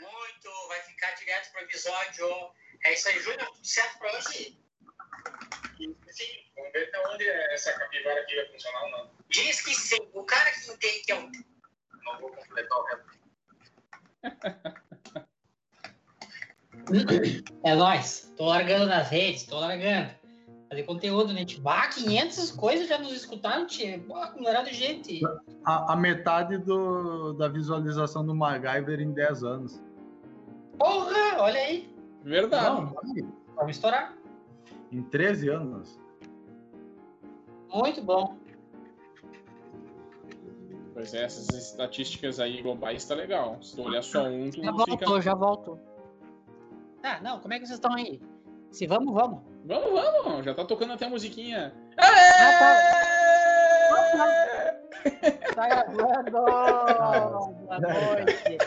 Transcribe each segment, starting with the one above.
muito, vai ficar direto pro episódio. É isso aí, Júnior, tudo certo pra hoje? Sim, vamos ver até onde essa capivara aqui vai funcionar ou não. Diz que sim, o cara que entende que é um. Não vou completar o resto. É nóis. Tô largando nas redes, tô largando. Fazer conteúdo, né? Tipo, ah, 500 coisas já nos escutaram, tia. Pô, acumulado de gente. A, a metade do, da visualização do MacGyver em 10 anos. Porra, olha aí. Verdade. Não, Vamos estourar. em 13 anos. Muito bom. Pois é, essas estatísticas aí globais tá legal. Se tu olhar só um, tu Já fica. voltou, já voltou. Ah, não, como é que vocês estão aí? Se vamos, vamos. Vamos, vamos! Já tá tocando até a musiquinha. Tá gravando! Boa noite.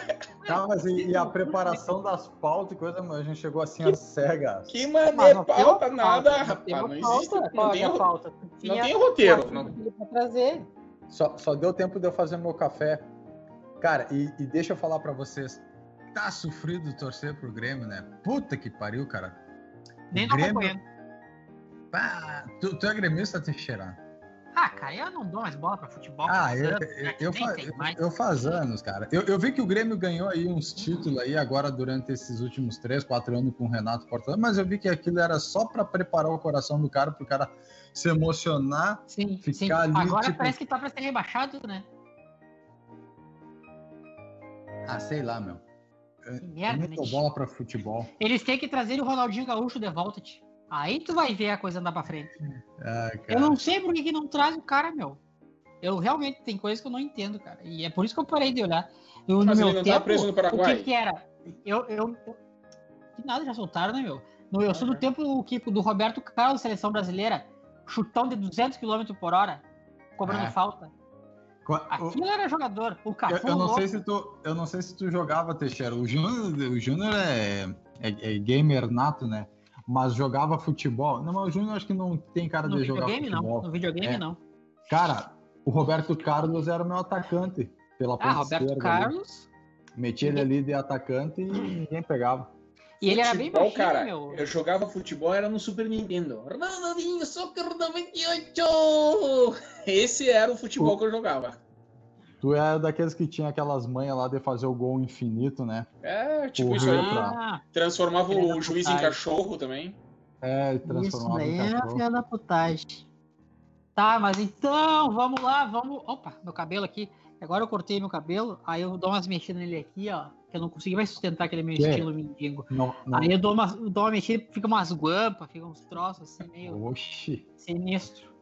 Tá, mas e, e a preparação das pautas e coisa, a gente chegou assim às cegas. Que mané pauta, nada, pauta, rapaz. Não pauta, existe. qual Não é tem, a pauta? Não tem roteiro. Não... pra trazer. Só, só deu tempo de eu fazer meu café. Cara, e, e deixa eu falar pra vocês. Tá sofrido torcer pro Grêmio, né? Puta que pariu, cara. Nem O tô Grêmio- Pá, tu, tu é gremista, Teixeira? Ah, cara, eu não dou mais bola pra futebol. Ah, eu, anos, eu, eu, fa- eu faz anos, cara. Eu, eu vi que o Grêmio ganhou aí uns títulos aí agora durante esses últimos três, quatro anos com o Renato Portaluppi, mas eu vi que aquilo era só pra preparar o coração do cara, pro cara se emocionar. Sim, ficar sim. ali, Agora tipo- parece que tá pra ser rebaixado, né? Ah, sei lá, meu. Eu, Que merda, eu não dou né? bola pra futebol. Eles têm que trazer o Ronaldinho Gaúcho de volta, tio. Aí tu vai ver a coisa andar pra frente. Ah, Eu não sei por que, que não traz o cara, meu. Eu realmente tem coisas que eu não entendo, cara. E é por isso que eu parei de olhar. Eu, no meu ele não tá tempo, preso no o Paraguai? que, que era? Eu, eu, eu- Que nada, já soltaram, né, meu? No, eu sou do tempo que, do Roberto Carlos, seleção brasileira. Chutão de 200 km por hora, cobrando É. falta. O- Aquilo era jogador. O Eu, Cafu eu não louco. sei se tu, eu não sei se tu jogava, Teixeira. O Júnior, o Júnior é, é, é gamer nato, né? Mas jogava futebol. Não, mas o Júnior acho que não tem cara No de jogar videogame, futebol. não. No videogame, É. não. Cara, o Roberto Carlos era o meu atacante pela ponta Ah, Roberto esquerda ali. Carlos. Metia ele ali de atacante e ninguém pegava. E ele era bem Futebol, baixinho, cara, meu. eu jogava futebol, era no Super Nintendo. Ronaldinho Soccer 98! Esse era o futebol que eu jogava. Tu é daqueles que tinha aquelas manhas lá de fazer o gol infinito, né? É, tipo Porra, isso aí. pra- Ah, Transformava o juiz em cachorro também. É, Isso transformava daí em é a cachorro. filha da putagem. Tá, mas então, vamos lá, vamos. Opa, meu cabelo aqui. Agora eu cortei meu cabelo, aí eu dou umas mexidas nele aqui, ó. Que eu não consegui mais sustentar aquele meu Que? estilo mendigo. Não, não. Aí eu dou uma, dou uma mexida, fica umas guampas, fica uns troços assim, meio Oxi. sinistro.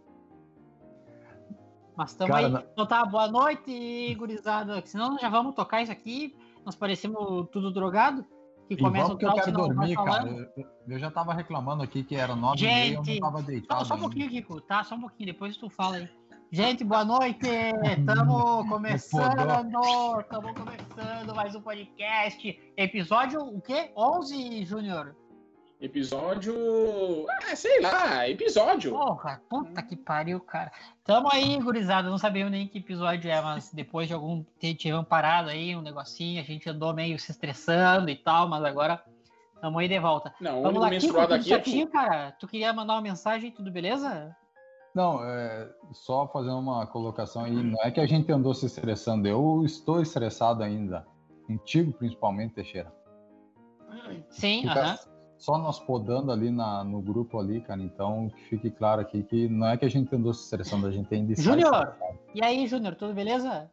Mas tamo Cara, aí. Então tá, boa noite, gurizada. Senão já vamos tocar isso aqui. Nós parecemos tudo drogado. Que E começa o que eu quero vai dormir, cara. Eu, eu já tava reclamando aqui que era nove e meia, eu Gente, não tava deitado. Só, só um pouquinho, Kiko, tá? Só um pouquinho, depois tu fala aí. Gente, boa noite! Estamos começando! Estamos começando mais um podcast. Episódio o quê? 11, Júnior? Episódio. Ah, sei lá, episódio. Porra, puta que pariu, cara. Tamo aí, gurizada. Não sabemos nem que episódio é, mas depois de algum. Tivemos parado aí, um negocinho. A gente andou meio se estressando e tal, mas agora tamo aí de volta. Não, Vamos lá, menstruado tudo aqui é cara? Tu queria mandar uma mensagem, tudo beleza? Não, é, só fazer uma colocação aí. Não é que a gente andou se estressando, eu estou estressado ainda. Contigo, principalmente, Teixeira. Sim, aham. Só nós podando ali na, no grupo ali, cara. Então, que fique claro aqui que não é que a gente andou se estressando, a gente ainda está Júnior! E aí, Júnior, tudo beleza?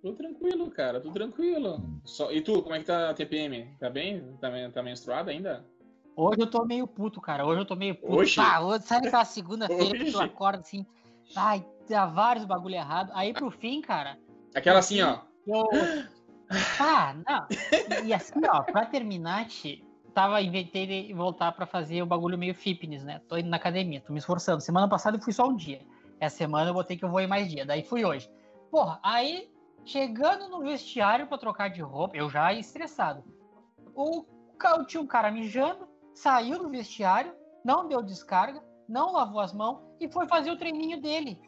Tô tranquilo, cara, tô tranquilo. Só... E tu, como é que tá a TPM? Tá bem? Tá, tá menstruado ainda? Hoje eu tô meio puto, cara. Hoje eu tô meio puto. Hoje? Tá, hoje, sabe aquela segunda-feira que tu acorda assim, ai, dá vários bagulho errado. Aí pro fim, cara, Aquela assim, ó. eu. Ah, não. E assim, ó, pra terminar, Ti, tava, inventei de voltar pra fazer o bagulho meio fitness, né? Tô indo na academia, tô me esforçando. Semana passada eu fui só um dia. Essa semana eu botei que eu vou ir mais dia. Daí fui hoje. Porra, aí, chegando no vestiário pra trocar de roupa, eu já estressado. O, tinha um cara mijando, saiu do vestiário, não deu descarga, não lavou as mãos e foi fazer o treininho dele.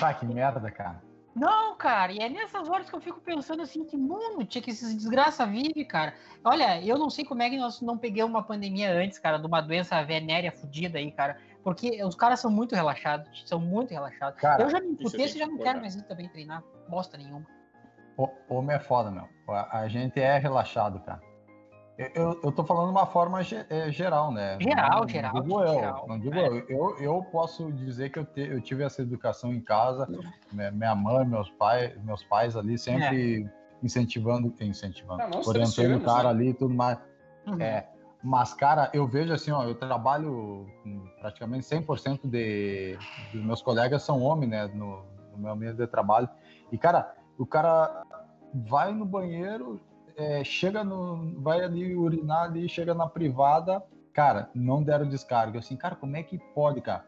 Tá, que merda, cara. Não, cara, e é nessas horas que eu fico pensando assim, que mundo tinha que esses desgraça vive, cara. Olha, eu não sei como é que nós não peguemos uma pandemia antes, cara, de uma doença venérea fodida aí, cara. Porque os caras são muito relaxados, são muito relaxados. Cara, eu já me tem você já não quero mais ir também treinar, bosta nenhuma. O- Homem é foda, meu. A, a gente é relaxado, cara. Eu, eu, tô falando de uma forma ge- é, geral, né? Geral, não, geral, Não digo eu, geral. não digo É. eu. eu. Eu posso dizer que eu, te- eu tive essa educação em casa. Minha, minha mãe, meus pais, meus pais ali sempre incentivando, incentivando, Ah, nós orientando o cara né? ali e tudo mais. Uhum. É, mas, cara, eu vejo assim, ó, eu trabalho com praticamente 100% de, dos meus colegas são homens, né, no, no meu meio de trabalho. E, cara, o cara vai no banheiro, é, chega no, vai ali urinar ali, chega na privada, cara, não deram descarga. Eu Assim, cara, como é que pode, cara?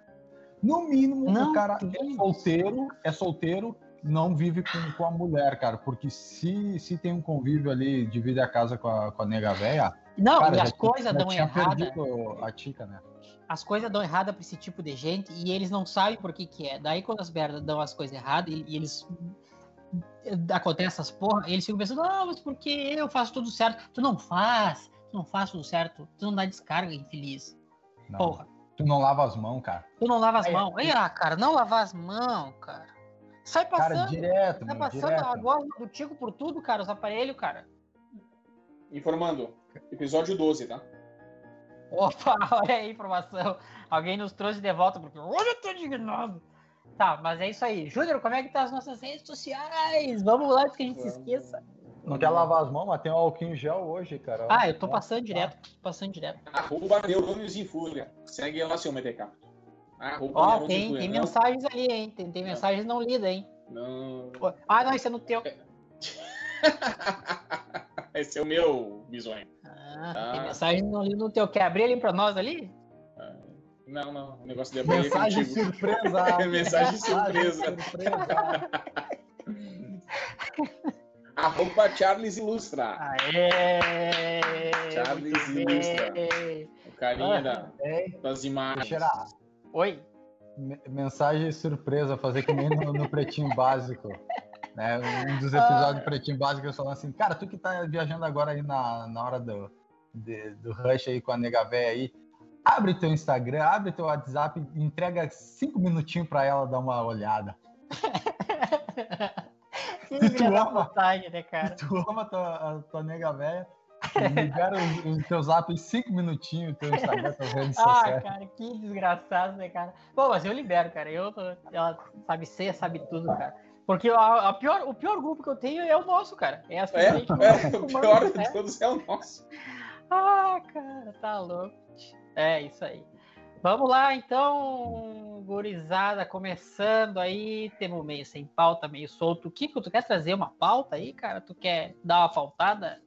No mínimo, Não, o cara é solteiro, é solteiro, não vive com, com a mulher, cara, porque se, se tem um convívio ali, divide a casa com a, com a nega véia, Não, Cara, e as coisas dão errada. a tica, né? As coisas dão errada pra esse tipo de gente e eles não sabem por que que é. Daí quando as merdas dão as coisas erradas e, e eles acontece essas porra, eles ficam pensando, ah, mas por que eu faço tudo certo? Tu não faz, tu não faz tudo certo, tu não dá descarga, infeliz. Não. Porra, Tu não lava as mãos, cara. tu não lava as mãos. Aí, ah, cara, não lavar as mãos, cara. Sai Cara, passando, direto, sai meu, passando direto. a gosma do tico por tudo, cara, os aparelhos, cara. Informando. Episódio 12, tá? Opa, olha aí a informação. Alguém nos trouxe de volta, porque olha, eu tô indignado. Tá, mas é isso aí. Júnior, como é que tá as nossas redes sociais? Vamos lá antes que a gente se esqueça. Não quer lavar as mãos, mas tem um álcool em gel hoje, cara. Ah, eu tô passando direto, tô passando direto. Arroba Neurônios em Fúria. Segue lá, seu MTK. Arroba Ó, tem, tem mensagens ali, hein? Tem, tem mensagens não lidas, hein? Não. Ah, não, isso é no teu. Esse é o meu bisonho. Ah, Ah. tem mensagem não lida no teu. Quer abrir ali pra nós ali? Não, não. O negócio de abrir é Mensagem contigo. surpresa. Mensagem surpresa. surpresa. Arroba Charles Ilustra. Aê! Charles Ilustra. bem. O carinha da- Ei, das imagens. Oi? me- mensagem surpresa, fazer que nem no, no Pretinho Básico. Né? Um dos Ah. episódios do Pretinho Básico, eles falam assim, cara, tu que tá viajando agora aí na, na hora do, de- do rush aí com a nega véia aí, abre teu Instagram, abre teu WhatsApp, entrega cinco minutinhos pra ela dar uma olhada. Que Tu filha da ama? vontade, né, cara? Tu ama a tua, a tua nega véia, libera os, os teus zap em cinco minutinhos, teu Instagram, tuas redes Ah, sociais. cara, que desgraçado, né, cara? Bom, mas eu libero, cara. Eu, tô- ela sabe ser, sabe tudo, cara. Porque a, a pior, o pior grupo que eu tenho é o nosso, cara. É as É, gente é, o pior de né? todos é o nosso. Ah, cara, tá louco. É isso aí. Vamos lá, então, gurizada, começando aí, temos meio sem pauta, meio solto. Kiko, tu quer trazer uma pauta aí, cara? Tu quer dar uma pautada?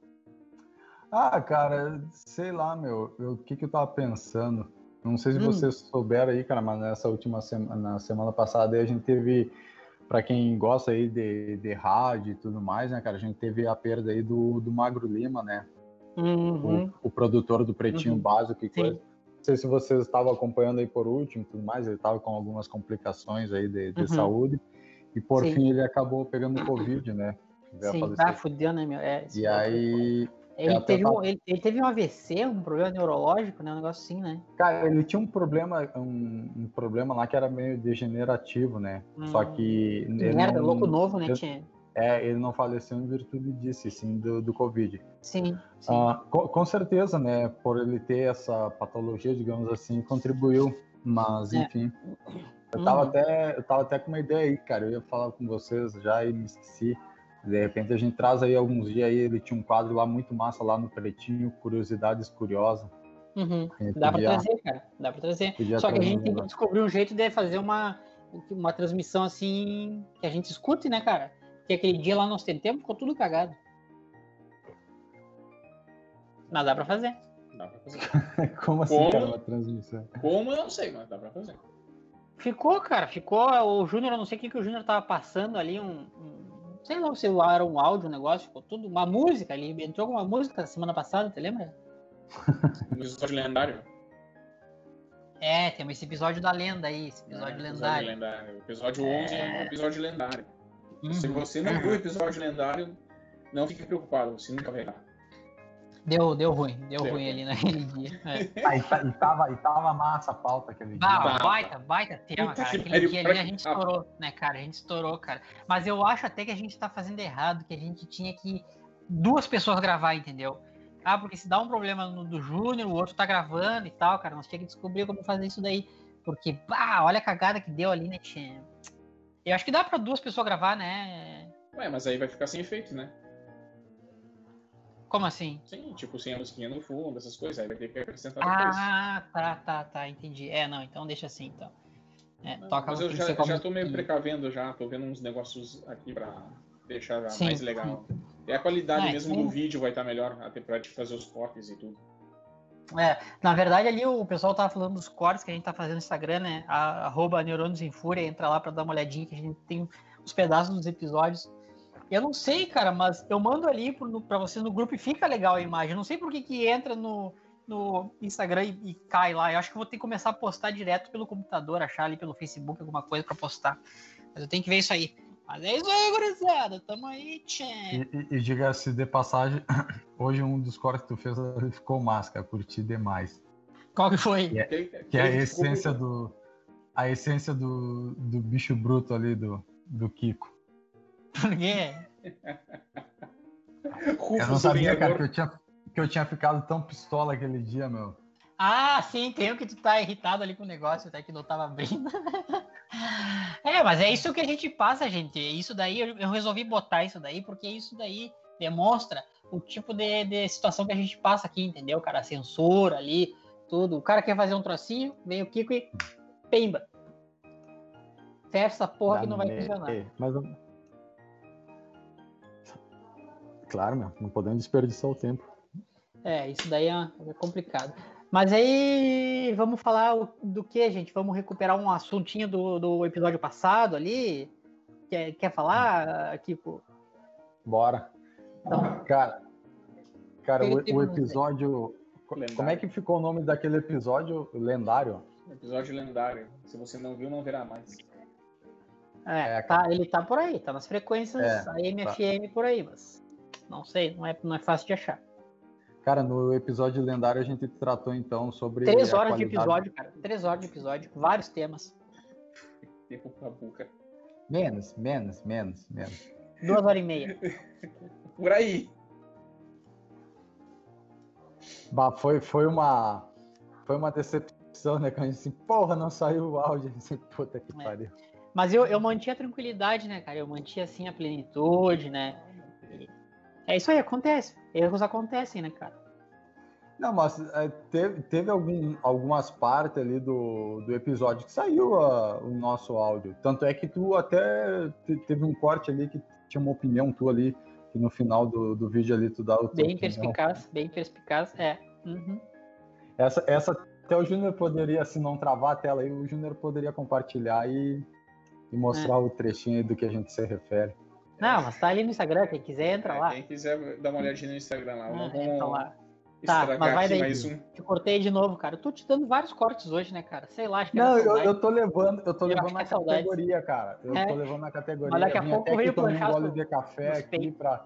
Ah, cara, sei lá, meu, eu- o que que eu tava pensando? Não sei se Hum. vocês souberam aí, cara, mas nessa última semana, na semana passada a gente teve, pra quem gosta aí de, de rádio e tudo mais, né, cara, a gente teve a perda aí do, do Magro Lima, né, Uhum. o, o produtor do Pretinho Uhum. Básico e coisa. Não sei se vocês estavam acompanhando aí por último e tudo mais, ele tava com algumas complicações aí de, de Uhum. saúde e por Sim. fim ele acabou pegando Covid, né, Sim, falecer. ah, fudeu, né, meu? É, E aí, Ele teve, tava- um, ele, ele teve um AVC, um problema neurológico, né? Um negócio assim, né? Cara, ele tinha um problema, um, um problema lá que era meio degenerativo, né? Só Hum. que ele Merda, não, louco novo, né? Tinha... é, ele não faleceu em virtude disso, sim do, do Covid. Sim, sim. Ah, com, com certeza, né? Por ele ter essa patologia, digamos assim, contribuiu. Mas, É. enfim. Eu tava, Uhum. até, eu tava até com uma ideia aí, cara. Eu ia falar com vocês já e me esqueci. De repente a gente traz aí alguns dias aí. Ele tinha um quadro lá muito massa lá no Pretinho, Curiosidades Curiosas. Uhum. Dá pra podia- trazer, cara. Dá pra trazer. Só que a gente tem que descobrir um jeito de fazer uma, uma transmissão assim que a gente escute, né, cara? Porque aquele dia lá nós tentamos, ficou tudo cagado. Mas dá pra fazer. Dá pra fazer. Como assim, Como? cara, uma transmissão? Como eu não sei, mas dá pra fazer. Ficou, cara, ficou. O Júnior, eu não sei o que, que o Júnior tava passando ali, um, um- Sei lá se era um áudio, um negócio, ficou tudo. Uma música ali. Entrou com uma música semana passada, te lembra? Um episódio lendário. É, tem esse episódio da lenda aí, esse episódio É, lendário. lendário. Episódio 11 é um episódio lendário. Se Uhum. você não viu o episódio lendário, não fique preocupado, você nunca vai errar. Deu, deu ruim, deu Deu. ruim ali naquele dia. É. Ah, e, ta- e tava, e tava massa a pauta aquele dia. Bah. baita, baita tema, Puta cara. que Aquele dia ali a gente ah. estourou, né, cara? A gente estourou, cara. Mas eu acho até que a gente tá fazendo errado, que a gente tinha que duas pessoas gravar, entendeu? Ah, porque se dá um problema no do Júnior, o outro tá gravando e tal, cara, nós tinha que descobrir como fazer isso daí. Porque, bah, olha a cagada que deu ali, né, tia? Eu acho que dá pra duas pessoas gravar, né? Ué, mas aí vai ficar sem efeito, né? Como assim? Sim, tipo, sem a musiquinha no fundo, essas coisas, aí vai ter que acrescentar depois. Ah, tá, tá, tá, entendi. É, não, então deixa assim, então. É, Não, toca mas eu já, já tô meio precavendo já, tô vendo uns negócios aqui pra deixar Sim, mais legal. E a qualidade Ah, mesmo sim. do vídeo vai estar melhor, até pra te fazer os cortes e tudo. É, na verdade ali o pessoal tava falando dos cortes que a gente tá fazendo no Instagram, né? Arroba Neurônios em Fúria, entra lá pra dar uma olhadinha que a gente tem os pedaços dos episódios. Eu não sei, cara, mas eu mando ali pra vocês no grupo e fica legal a imagem. Eu não sei por que que entra no, no Instagram e, e cai lá. Eu acho que vou ter que começar a postar direto pelo computador, achar ali pelo Facebook alguma coisa pra postar. Mas eu tenho que ver isso aí. Mas é isso aí, gurizada. Tamo aí, tchê. E, e, e diga-se de passagem, hoje um dos cortes que tu fez ficou máscara, curti demais. Qual que foi? É. Que, Que é a essência do. A essência do, do bicho bruto ali do, do Kiko. Por quê? Eu não sabia, cara, que eu, tinha, que eu tinha ficado tão pistola aquele dia, meu. Ah, sim, tem o que tu tá irritado ali com o negócio, até que não tava abrindo. é, mas é isso que a gente passa, gente. Isso daí, eu resolvi botar isso daí, porque isso daí demonstra o tipo de, de situação que a gente passa aqui, entendeu, cara? A censura ali, tudo. O cara quer fazer um trocinho, vem o Kiko e pemba. Fecha essa porra que não vai Dá funcionar. Mas Claro, meu, não podemos desperdiçar o tempo. É, isso daí é é complicado. Mas aí, vamos falar do que, gente? Vamos recuperar um assuntinho do, do episódio passado ali? Quer, quer falar, Kiko? Bora. Então. Cara, cara o, o episódio. Lendário. Como é que ficou o nome daquele episódio lendário? Episódio lendário. Se você não viu, não verá mais. É, É, tá, ele tá por aí, tá nas frequências É, AM, FM por aí, mas não sei, não é, não é fácil de achar. Cara, no episódio lendário a gente tratou então sobre. Três horas de episódio, cara. Três horas de episódio, vários temas. Tempo pra boca. Menos, menos, menos, menos. Duas horas e meia. Por aí. Bah, foi, foi uma. Foi uma decepção, né? Quando a gente assim, porra, não saiu o áudio. Assim, Puta que É. pariu. Mas eu, eu mantinha a tranquilidade, né, cara? Eu mantinha, assim, a plenitude, né? E É isso aí, acontece. Erros acontecem, né, cara? Não, mas é, teve, teve algum, algumas partes ali do, do episódio que saiu a- o nosso áudio. Tanto é que tu até te- teve um corte ali que tinha uma opinião tua ali, que no final do, do vídeo ali tu dá o Bem opinião. perspicaz, bem perspicaz, é. Uhum. Essa, essa até o Júnior poderia, se não travar a tela aí, o Júnior poderia compartilhar e, e mostrar É. o trechinho aí do que a gente se refere. Não, mas tá ali no Instagram, quem quiser entra lá. Quem quiser dar uma olhadinha no Instagram lá. Ah, Não entra vamos lá. Tá, mas vai daí. mais um. Te cortei de novo, cara. Eu tô te dando vários cortes hoje, né, cara? Sei lá, acho que Não, eu, eu tô levando, eu tô Eu levando na é categoria, cara. Eu É. tô levando na categoria. Mas daqui a pouco veio tomar um gole de café aqui pra,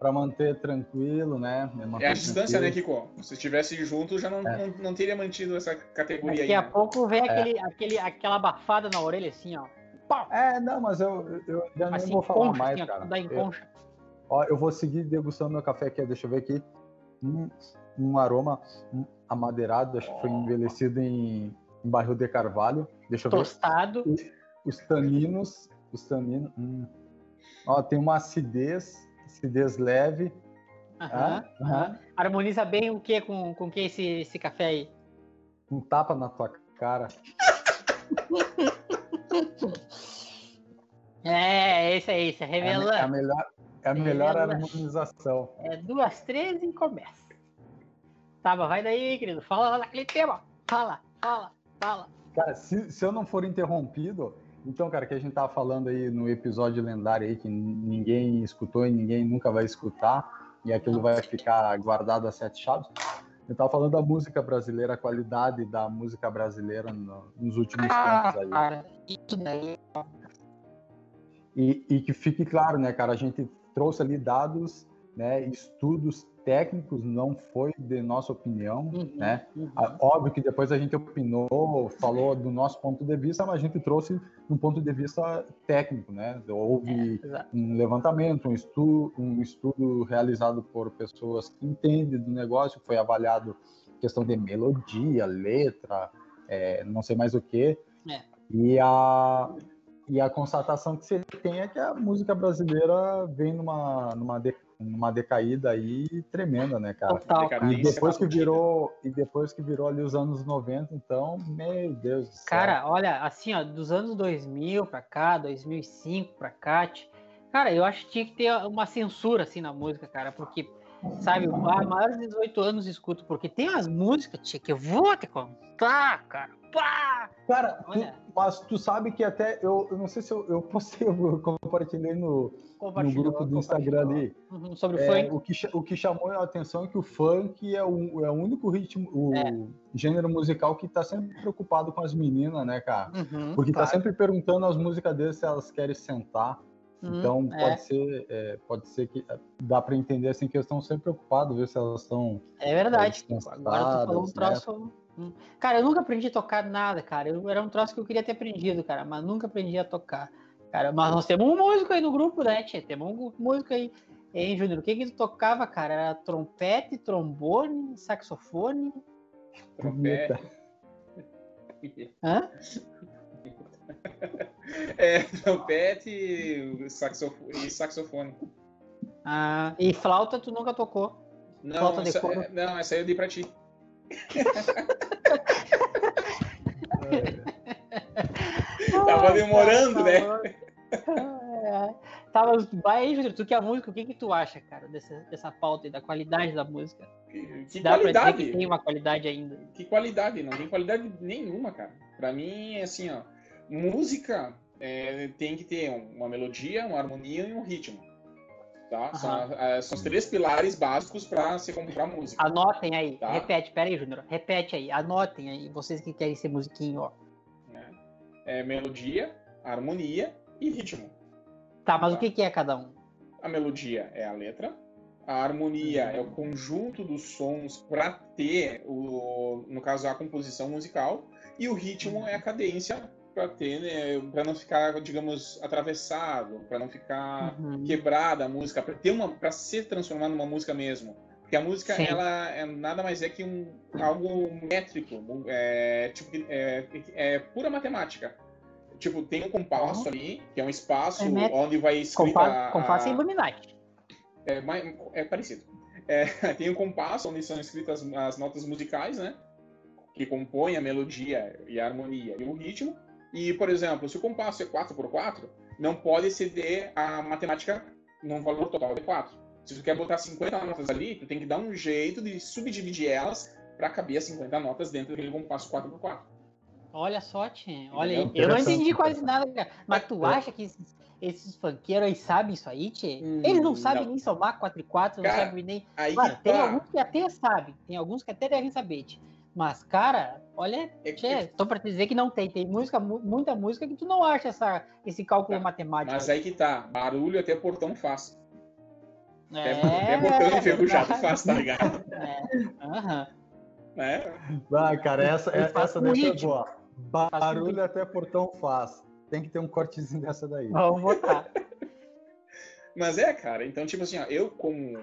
pra manter tranquilo, né? Manter É a distância, né. Kiko? Se estivesse junto, já não, É. não, não teria mantido essa categoria Daqui aí. a né? pouco vem É. aquele, aquele, aquela abafada na orelha, assim, ó. Pau! É, não, mas eu, eu já nem Assim, vou falar concha, mais, assim, cara. dá em Eu, concha. ó, eu vou seguir degustando meu café aqui, deixa eu ver aqui. Um, um aroma amadeirado, acho que foi envelhecido em, em barril de carvalho. Deixa eu ver. Tostado. os taninos, os taninos, hum. ó, tem uma acidez, acidez leve, Aham, Ah, aham. Harmoniza bem o que com, com que esse, esse café aí? um tapa na tua cara. É, esse aí, esse é É a, me- é a revelando. melhor, é a melhor harmonização. É duas, três e começa. Tá, mas vai daí, querido. Fala lá daquele tema. Fala, fala, fala. Cara, se, se eu não for interrompido, então, cara, que a gente tava falando aí no episódio lendário aí que ninguém escutou e ninguém nunca vai escutar, e aquilo vai ficar guardado a sete chaves. Eu tava falando da música brasileira, a qualidade da música brasileira no- nos últimos tempos aí. cara, isso daí. E, e que fique claro, né, cara, a gente trouxe ali dados, né, estudos técnicos, não foi de nossa opinião, Uhum, né? uhum. Ah, Óbvio que depois a gente opinou, falou do nosso ponto de vista, mas a gente trouxe um ponto de vista técnico, né? Houve Exato. um levantamento, um estudo, um estudo realizado por pessoas que entendem do negócio, foi avaliado questão de melodia, letra, é, não sei mais o que. É. E a e a constatação que você tem é que a música brasileira vem numa numa, numa decaída aí tremenda, né, cara? Total. E Decadência depois que virou e depois que virou ali os anos 90, então, meu Deus do céu. Cara, olha, assim, ó, dos anos 2000 pra cá, 2005 pra cá, cara, eu acho que tinha que ter uma censura, assim, na música, cara, porque, sabe, há maiores de 18 anos escuto, porque tem umas músicas, tia, que eu vou te contar, cara, pá! Cara, tu- mas tu sabe que até eu, eu não sei se eu, eu postei, eu compartilhei no, no grupo do Instagram ali. Uhum, sobre o É, funk. o, que, o que chamou a atenção é que o funk é o, é o único ritmo, o É. gênero musical que tá sempre preocupado com as meninas, né, cara? Uhum, Porque claro. tá sempre perguntando as músicas deles se elas querem sentar. Uhum, Então é. pode ser, é, pode ser que dá para entender assim que eles estão sempre preocupados, ver se elas estão É verdade. Agora tu falou um cansadas, troço. Hum. Cara, eu nunca aprendi a tocar nada, cara. Eu, era um troço que eu queria ter aprendido, cara, mas nunca aprendi a tocar. Cara, mas nós temos um músico aí no grupo, né, tia? Temos um músico aí. Hein, Júnior? O que que tu tocava, cara? Era trompete, trombone, saxofone? Trompete. Hã? É, trompete e saxofone. E saxofone. Ah, e flauta tu nunca tocou. Não, Flauta de essa, couro. é- não, essa aí eu dei pra ti. Tava demorando, né? É. Tá, mas vai aí, Júnior, tu que é músico, o que que tu acha, cara, dessa, dessa pauta aí, da qualidade da música? Que, que Dá pra dizer qualidade. que tem uma qualidade ainda. Que qualidade, não tem qualidade nenhuma, cara. Pra mim, é assim, ó, música é, tem que ter uma melodia, uma harmonia e um ritmo. Tá? São, Aham. a- são os três pilares básicos pra se comprar música. Anotem aí, Tá. repete, pera aí, Júnior, repete aí, anotem aí, vocês que querem ser musiquinho, ó. É melodia, harmonia e ritmo. Tá, mas Tá. o que que é cada um? A melodia é a letra, a harmonia é o conjunto dos sons para ter, o, no caso, a composição musical, e o ritmo é a cadência para ter, né, para não ficar, digamos, atravessado, para não ficar Uhum. quebrada a música, para ter uma, para ser transformada numa música mesmo. Porque a música, Sim. ela é nada mais é que um algo métrico, é, tipo, é, é pura matemática. Tipo, tem um compasso ali, que é um espaço É onde vai escrita Compasso, compasso a- e Illuminati. é, é parecido. É, tem o compasso, onde são escritas as notas musicais, né? Que compõem a melodia e a harmonia e o ritmo. E, por exemplo, se o compasso é 4x4, não pode exceder a matemática num valor total de 4. Se tu quer botar 50 notas ali, tu tem que dar um jeito de subdividir elas para caber as 50 notas dentro daquele compasso 4x4. Olha só, Tchê, olha aí. Eu não entendi quase nada, cara. Mas tu É. acha que esses, esses funkeiros aí sabem isso aí, Tchê? Hum, Eles não sabem não. nem somar 4 e 4, não Cara, sabem nem... Aí tem tá. alguns que até sabem, tem alguns que até devem saber, Tchê. Mas, cara, olha, É Tchê, tô pra te dizer que não tem. Tem música, mu- muita música que tu não acha essa, esse cálculo Tá, matemático. Mas aí que tá. Barulho até portão faz. É, até portão enferrujado verdade. faz, tá ligado? É, aham. Né? Ah, cara, essa, faz essa com daí foi ritmo. boa. Barulho até portão faz. Tem que ter um cortezinho dessa daí. Vamos botar. Mas é, cara, então, tipo assim, ó, eu como,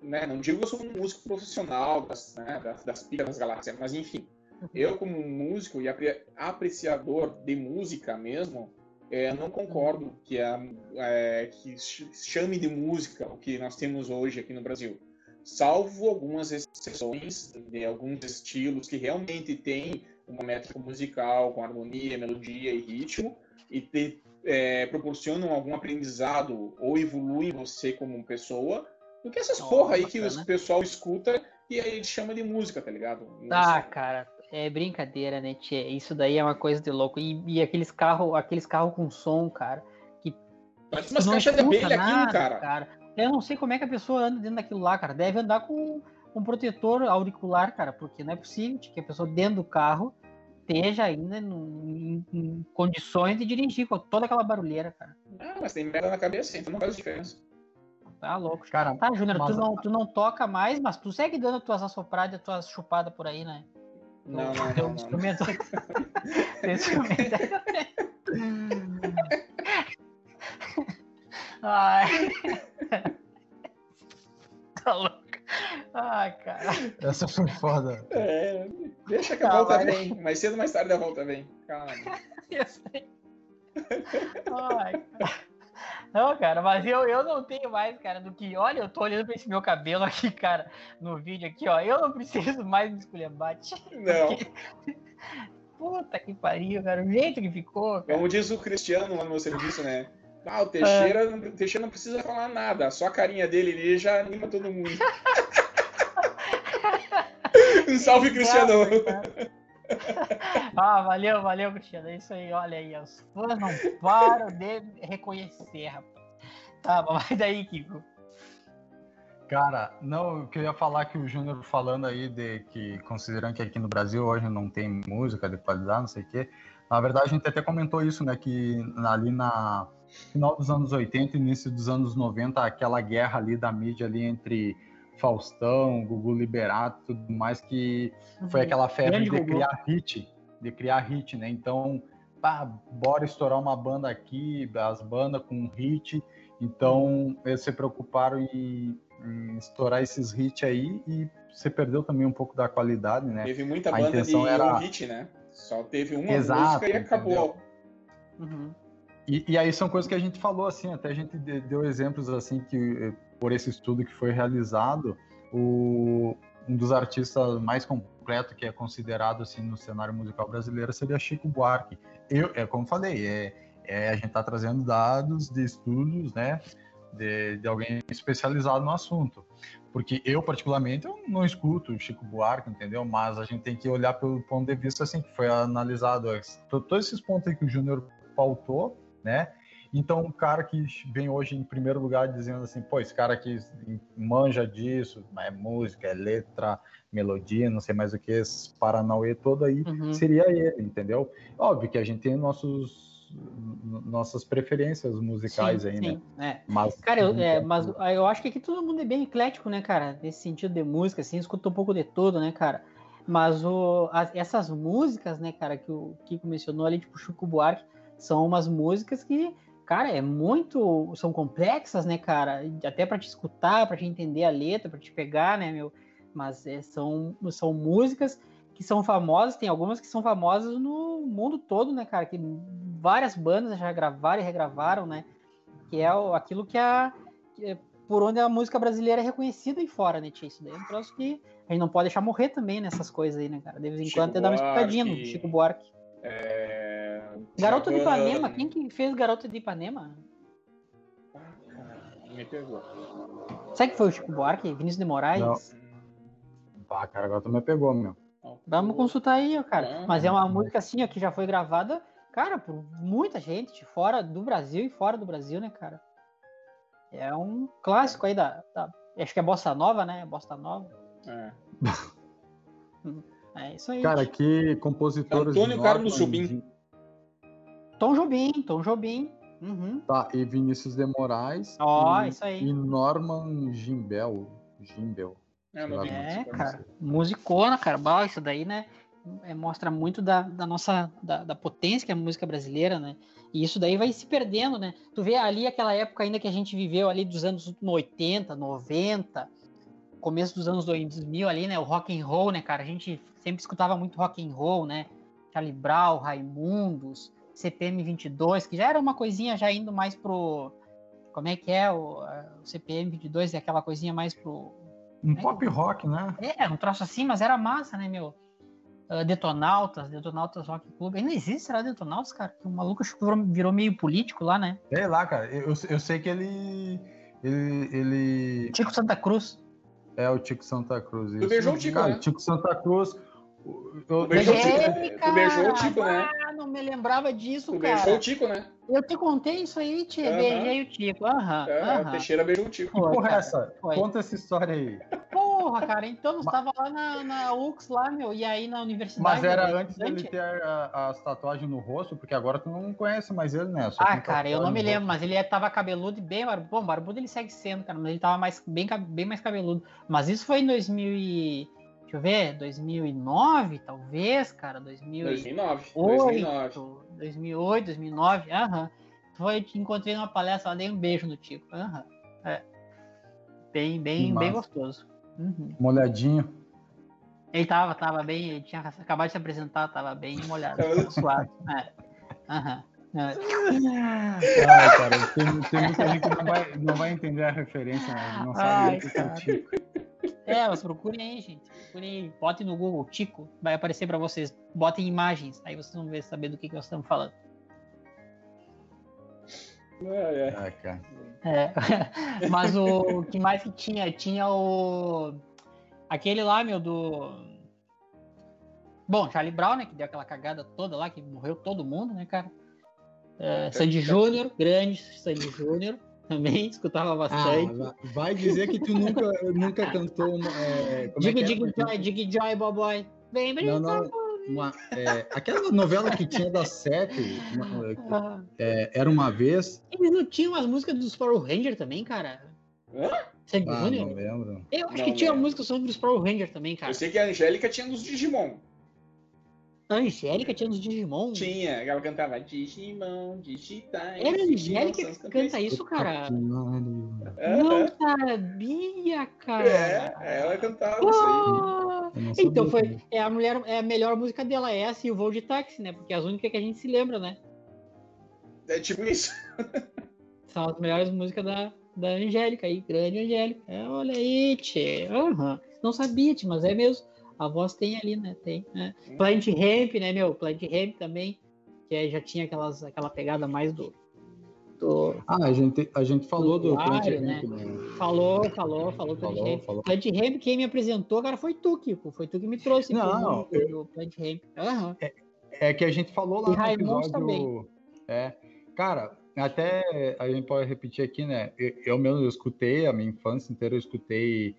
né, não digo que eu sou um músico profissional das, né, das, das picas das galáxias, mas enfim, eu como músico e apre- apreciador de música mesmo, é, não concordo que, a, é, que ch- chame de música o que nós temos hoje aqui no Brasil. Salvo algumas exceções de alguns estilos que realmente têm uma métrica musical com harmonia, melodia e ritmo, e te, é, proporcionam algum aprendizado ou evoluem você como pessoa, do que essas Ó, porra aí que bacana. o pessoal escuta e aí chama de música, tá ligado? Não Ah, sei. cara, é brincadeira, né, Tchê? Isso daí é uma coisa de louco. E, e aqueles carros aqueles carro com som, cara. Parece umas caixas de abelha aquilo, nada, cara. Eu não sei como é que a pessoa anda dentro daquilo lá, cara. Deve andar com um protetor auricular, cara, porque não é possível que a pessoa dentro do carro esteja ainda no- em, em condições de dirigir com toda aquela barulheira, cara. Ah, mas tem merda na cabeça, então não faz diferença. Tá louco. Cara, Tá, Júnior, tu não, tu não toca mais, mas tu segue dando tuas assopradas, tuas chupadas por aí, né? Não, não, não, não. instrumento. Teu instrumento. Ai. Tá louco. Ai, cara. essa foi foda. É, deixa que a volta vai. vem. Mais cedo ou mais tarde a volta vem. Calma. Eu sei. Ai, cara. Não, cara, mas eu, eu não tenho mais, cara, do que. Olha, eu tô olhando pra esse meu cabelo aqui, cara, no vídeo aqui, ó. Eu não preciso mais me esculhambar. Não. Puta que pariu, cara. O jeito que ficou, cara. Como diz o Cristiano lá no meu serviço, né? Ah, o Teixeira, não- o Teixeira não precisa falar nada, só a carinha dele ele já anima todo mundo. um salve, Cristiano! Ah, valeu, valeu, Cristiano. É isso aí, olha aí. Os fãs não param de reconhecer, rapaz. Tá, mas daí, Kiko. Cara, não, eu queria falar que o Júnior falando aí de que, considerando que aqui no Brasil hoje não tem música de qualidade, não sei o quê, na verdade a gente até comentou isso, né, que ali na final dos anos 80 e início dos anos 90, aquela guerra ali da mídia ali entre Faustão, Gugu Liberato, tudo mais, que foi aquela febre Grande de Gugu. criar hit, de criar hit, né, então, pá, bora estourar uma banda aqui, as bandas com hit, então eles se preocuparam em em estourar esses hits aí e você perdeu também um pouco da qualidade, né? Teve muita A banda de era- um hit, né? Só teve uma Exato, música e acabou. Uhum. E, e aí são coisas que a gente falou assim, até a gente de- deu exemplos assim que por esse estudo que foi realizado, o, um dos artistas mais completos que é considerado assim no cenário musical brasileiro seria Chico Buarque. Eu, é como falei, é, é a gente está trazendo dados de estudos, né? De, de alguém especializado no assunto. Porque eu, particularmente, eu não escuto Chico Buarque, entendeu? Mas a gente tem que olhar pelo ponto de vista assim, que foi analisado todos esses pontos que o Júnior pautou, né? Então, um cara que vem hoje em primeiro lugar dizendo assim, pô, esse cara aqui manja disso, é música, é letra, melodia, não sei mais o que, esse Paranauê todo aí, Uhum. seria ele, entendeu? Óbvio que a gente tem nossos, nossas preferências musicais Sim, aí, sim, né? é. Mas, Cara, eu, é, mas eu acho que aqui todo mundo é bem eclético, né, cara? Nesse sentido de música, assim, escuta um pouco de tudo, né, cara? Mas o, as- essas músicas, né, cara, que o Kiko mencionou ali, tipo Chico Buarque, são umas músicas que, cara, é muito. são complexas, né, cara? Até pra te escutar, pra te entender a letra, pra te pegar, né, meu? Mas é, são, são músicas que são famosas, tem algumas que são famosas no mundo todo, né, cara? Que várias bandas já gravaram e regravaram, né? Que é aquilo que a. que é por onde a música brasileira é reconhecida aí fora, né, tia? Isso daí é um troço que a gente não pode deixar morrer também nessas coisas aí, né, cara? De vez em Chico quando até dar uma escutadinha no. Chico Buarque. É... Garoto de. Ipanema, quem que fez Garoto de Ipanema? Ah, me pegou. Sabe que foi o Chico Buarque? Vinícius de Moraes? Não. Pá, cara, agora tu me pegou, meu. Vamos consultar aí, cara. Mas é uma música assim, ó, que já foi gravada, cara, por muita gente de fora do Brasil e fora do Brasil, né, cara? É um clássico aí da, da- acho que é Bossa Nova, né? Bossa Nova. É. É isso aí. Cara, que compositores. Antônio Carlos Jobim. Tom Jobim, Tom Jobim. Uhum. Tá, e Vinícius de Moraes. Ó, e, isso aí. E Norman Gimbel. Gimbel. É, É, música, cara. Musicona, cara. Bah, isso daí, né? é, mostra muito da, da nossa da, da potência que é a música brasileira, né? E isso daí vai se perdendo, né? Tu vê ali aquela época ainda que a gente viveu ali dos anos 80, 90, começo dos anos 2000 ali, né? O rock and roll, né, cara? A gente sempre escutava muito rock and roll, né? Charlie Brown, Raimundos, CPM 22, que já era uma coisinha já indo mais pro como é que é o, o CPM 22 é aquela coisinha mais pro Um pop rock, né? é, um troço assim, mas era massa, né, meu? Uh, Detonautas, Detonautas Rock Club. Ainda existe, será Detonautas, cara? Que o maluco acho que virou, virou meio político lá, né? Sei lá, cara. Eu, eu sei que ele. Ele. ele Tico Santa Cruz. é o Tico Santa Cruz. Tu beijou o Tico, Cara, né? Tico Santa Cruz. o- eu- Tu beijou o Tico, né? Não me lembrava disso, Tu cara. beijou o Tico, né? Eu te contei isso aí, tia. Beijei o Tico. Aham, É, o aham. Teixeira beijou o Tico. Que Foi, porra é cara, essa? foi. Conta essa história aí. Porra, cara, então você tava lá na, na UX lá, meu, e aí na universidade. Mas era né, antes dele ter a- as tatuagens no rosto, porque agora tu não conhece mais ele, né? Só Ah, cara, eu não me lembro, mas ele tava cabeludo e bem barbudo. Bom, barbudo ele segue sendo, cara, mas ele tava mais, bem, bem mais cabeludo. Mas isso foi em 2000 e... Deixa eu ver, 2009, talvez, cara, 2008, 2009. 2009. 2008, 2009, aham. Foi, te encontrei numa palestra lá, dei um beijo no Tico, aham. É. Bem, bem, bem gostoso. Uhum. Molhadinho. Ele tava, tava bem, ele tinha acabado de se apresentar, tava bem molhado, Tava- suave. É. Aham. É. Ai, cara, tem, tem muita gente que não vai, não vai entender a referência, né? Não sabe Ai, o que é o. Tico. É, mas procurem aí, gente. Procurem aí. Botem no Google, Tico. Vai aparecer pra vocês. Botem imagens. Aí vocês vão ver, saber do que, que nós estamos falando. É, é. Cara. É. Mas o que mais que tinha? Tinha o. Aquele lá, meu, do. Bom, Charlie Brown, né? Que deu aquela cagada toda lá, que morreu todo mundo, né, cara? É, Sandy Júnior, grande Sandy Júnior. Também escutava Ah, bastante. vai- vai dizer que tu nunca, nunca cantou. uma- É, é Dig, é? dig, joy, dig, joy, boboy. Vem Não, brincar. não. uma- é, aquela novela que tinha das sete, uma- Ah, é, era uma vez. Eles não tinham as músicas dos Power Ranger também, cara? Hã? Sandy Ah, não lembro. Eu acho Não que tinha lembro. música sobre os Power Ranger também, cara. Eu sei que a Angélica tinha nos Digimon. A Angélica tinha nos Digimon. Tinha, ela cantava Digimon, Digitais. Era a Angélica que canta isso, cara. Não sabia, cara. É, ela cantava isso aí. Ah, Então foi. É a, mulher, é a melhor música dela, é essa e o voo de táxi, né? Porque é as únicas que a gente se lembra, né? É tipo isso. São as melhores músicas da, da Angélica aí, grande Angélica. É, olha aí, tchê. Aham. Não sabia, tchê, mas é mesmo. A voz tem ali, né? Tem. Né? Hum. Plant Ramp, né, meu? Plant Ramp também, que aí já tinha aquelas, aquela pegada mais do. do Ah, a gente, a gente falou do Usuário, Plant né? Ramp, né? falou, falou, falou Plant Falou, Ramp. falou. Plant Ramp, quem me apresentou, cara, foi tu, Kiko. Foi tu que me trouxe pro Não, mundo do Plant Ramp. Aham. É que a gente falou lá E no Raimundos episódio. também. É, cara, até a gente pode repetir aqui, né? Eu, eu mesmo eu escutei a minha infância inteira, eu escutei.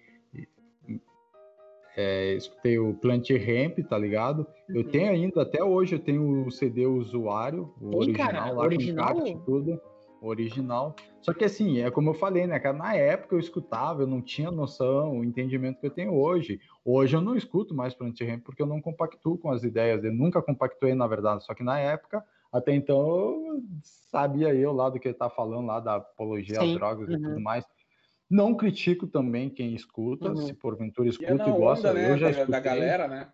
É, escutei o Plant Ramp, tá ligado? Eu Uhum. tenho ainda, até hoje, eu tenho o CD usuário, o original cara? lá Original? com encarte e tudo. Original. Só que assim, é como eu falei, né, cara? Na época eu escutava, eu não tinha noção, o entendimento que eu tenho hoje. Hoje eu não escuto mais Plant Ramp porque eu não compactuo com as ideias. Eu nunca compactuei, na verdade. Só que na época, até então, eu sabia eu lá do que ele tá falando lá da apologia às Sim, drogas e uhum. tudo mais. Não critico também quem escuta, Uhum. se porventura E é escuta na e gosta. onda, né, eu já da, escutei. da galera, né?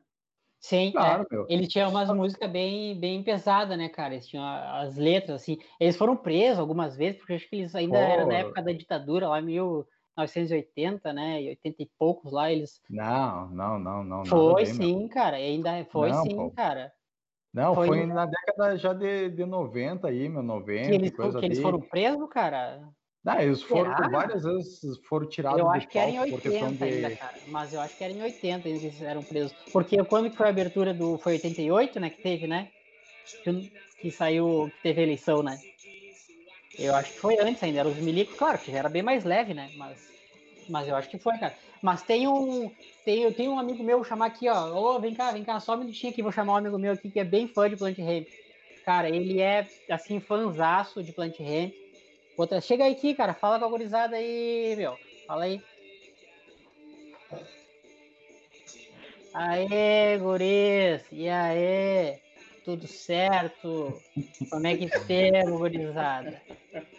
Sim, Claro, é. meu. Ele tinha umas músicas bem, bem pesadas, né, cara? Eles tinham as letras, assim. Eles foram presos algumas vezes, porque acho que eles ainda eram na época da ditadura, lá em 1980, né? E 80 e poucos lá, eles. Não, não, não, não. Foi bem, meu. sim, cara. Ainda foi Não, sim, pô. cara. Não, Foi foi, na década já de, de 90 aí, meu, 90, Que eles, coisa que eles foram presos, cara. Não, eles foram Será? várias vezes foram tirados Eu acho que era em palco por questão 80 de... ainda, cara. Mas eu acho que era em 80 ainda que eles eram presos. Porque quando que foi a abertura do. Foi 88, né? Que teve, né? Que, que saiu. Que teve a eleição, né? Eu acho que foi antes ainda. Era os milicos, claro, que já era bem mais leve, né? Mas, mas eu acho que foi, cara. Mas tem um. Tem, eu tenho um amigo meu, chamar aqui, ó. Ô, vem cá, vem cá, só um minutinho aqui, vou chamar um amigo meu aqui que é bem fã de Plant Ramp. Cara, ele é, assim, fãzaço de Plant Ramp. Outra, chega aí aqui, cara, fala com a gurizada aí, meu. Fala aí. Aê, guris! E aí? Tudo certo? Como é que estamos, gurizada?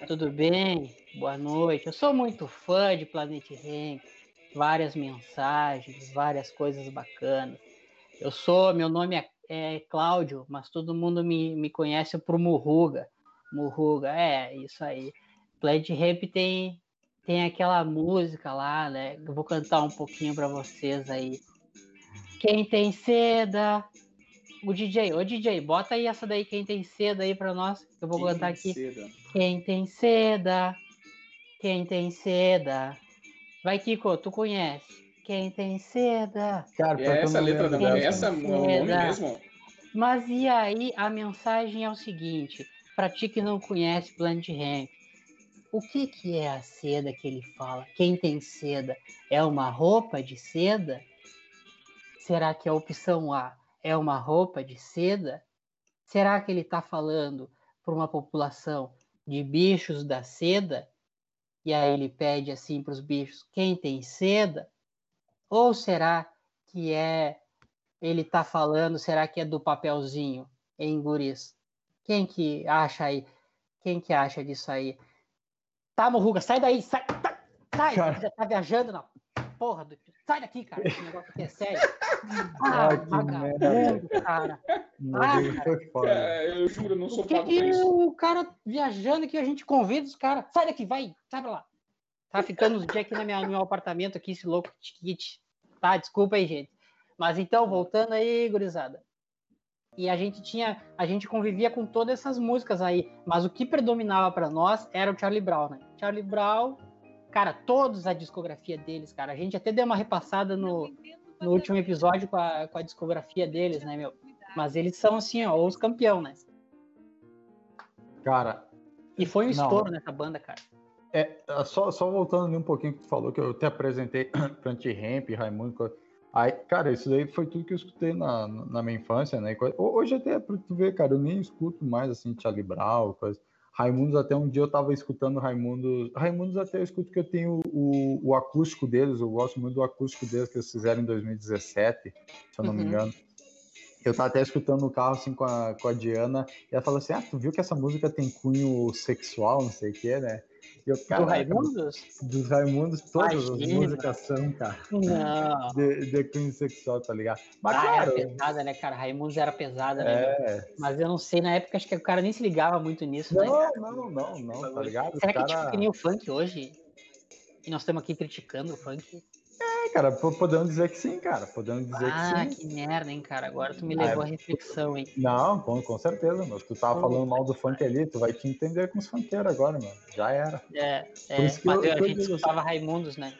Tudo bem? Boa noite. Eu sou muito fã de Planet Ramp. Várias mensagens, várias coisas bacanas. Eu sou, meu nome é, é Cláudio, mas todo mundo me, me conhece por Murruga. Murruga, é, isso aí. Planet Ramp tem, tem aquela música lá, né? Eu vou cantar um pouquinho para vocês aí. Quem tem seda? O DJ, ô DJ, bota aí essa daí, quem tem seda aí para nós. que Eu vou cantar aqui. Cedo. Quem tem seda? Quem tem seda? Vai, Kiko, tu conhece? Quem tem seda? Cara, é essa letra da Quem essa é o nome seda? mesmo? Mas e aí, a mensagem é o seguinte: pra ti que não conhece Planet Ramp, o que, que é a seda que ele fala? Quem tem seda é uma roupa de seda? Será que a opção A é uma roupa de seda? Será que ele está falando para uma população de bichos da seda? E aí ele pede assim para os bichos: quem tem seda? Ou será que é ele está falando? Será que é do papelzinho em guris? Quem que acha aí? Quem que acha disso aí? Tá, Morruga, sai daí, sai, sai, sai. Cara. Você tá viajando na porra do... Sai daqui, cara, esse negócio aqui é sério. Ah, vagabundo, cara. Ah, foi foda. Cara, eu juro, eu não sou O que pago que o cara viajando que a gente convida os caras? Sai daqui, vai, sai pra lá. Tá ficando uns dias aqui na minha, no meu apartamento aqui, esse louco kit. Tá, desculpa aí, gente. Mas então, voltando aí, gurizada. E a gente tinha, a gente convivia com todas essas músicas aí, mas o que predominava pra nós era o Charlie Brown, né? Charlie Brown, cara, todos a discografia deles, cara. A gente até deu uma repassada no, no último episódio com a, com a discografia deles, né, meu? Mas eles são assim, ó, os campeão, né? Cara, E foi um Não. estouro nessa banda, cara. É, só, só voltando ali um pouquinho que tu falou, que eu te apresentei Anti-Ramp, Raimundo. Aí, cara, isso daí foi tudo que eu escutei na, na minha infância, né? Hoje até pra tu ver, cara, eu nem escuto mais assim, Charlie Brown, coisa. Raimundos, até um dia eu tava escutando Raimundos. Raimundos até eu escuto que eu tenho o, o acústico deles, eu gosto muito do acústico deles que eles fizeram em 2017, se eu não me Uhum. engano. Eu tava até escutando no carro assim com a, com a Diana, e ela falou assim: Ah, tu viu que essa música tem cunho sexual, não sei o que, né? Eu, Do "Caraca, Raimundos? dos Raimundos, todas as músicas são, cara, Não. de, de cunho sexual, tá ligado? Mas Ah, claro, era pesada, né, cara? Raimundos era pesada, né? é. Mas eu não sei, na época acho que o cara nem se ligava muito nisso, né? Não, não, não, não, tá ligado? Será que é tipo cara, que nem o funk hoje? E nós estamos aqui criticando o funk? Cara, po- podemos dizer que sim, cara, podemos dizer Ah, que sim. que merda, hein, cara? Agora tu me Ah, levou à reflexão, hein? Não, com, com certeza, meu. Tu tava Hum. falando mal do funk ali, tu vai te entender com os funkeiros agora, meu. Já era. É, é mas eu- a gente escutava Raimundos, né?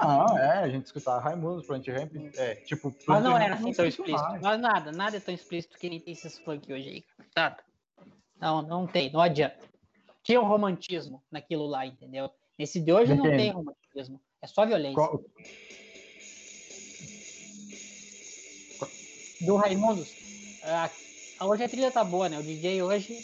Não, é, a gente escutava Raimundos, Plant Ramp, é, tipo... Mas não Plant era assim tão explícito. mais. Mas nada, nada é tão explícito que nem tem esses funk hoje aí. Nada. Não, não tem, não adianta. Tinha um romantismo naquilo lá, entendeu? Nesse de hoje não Entendo. tem romantismo. É só violência. Qual- Do Raimundos, a, a- hoje a trilha tá boa, né? O DJ hoje,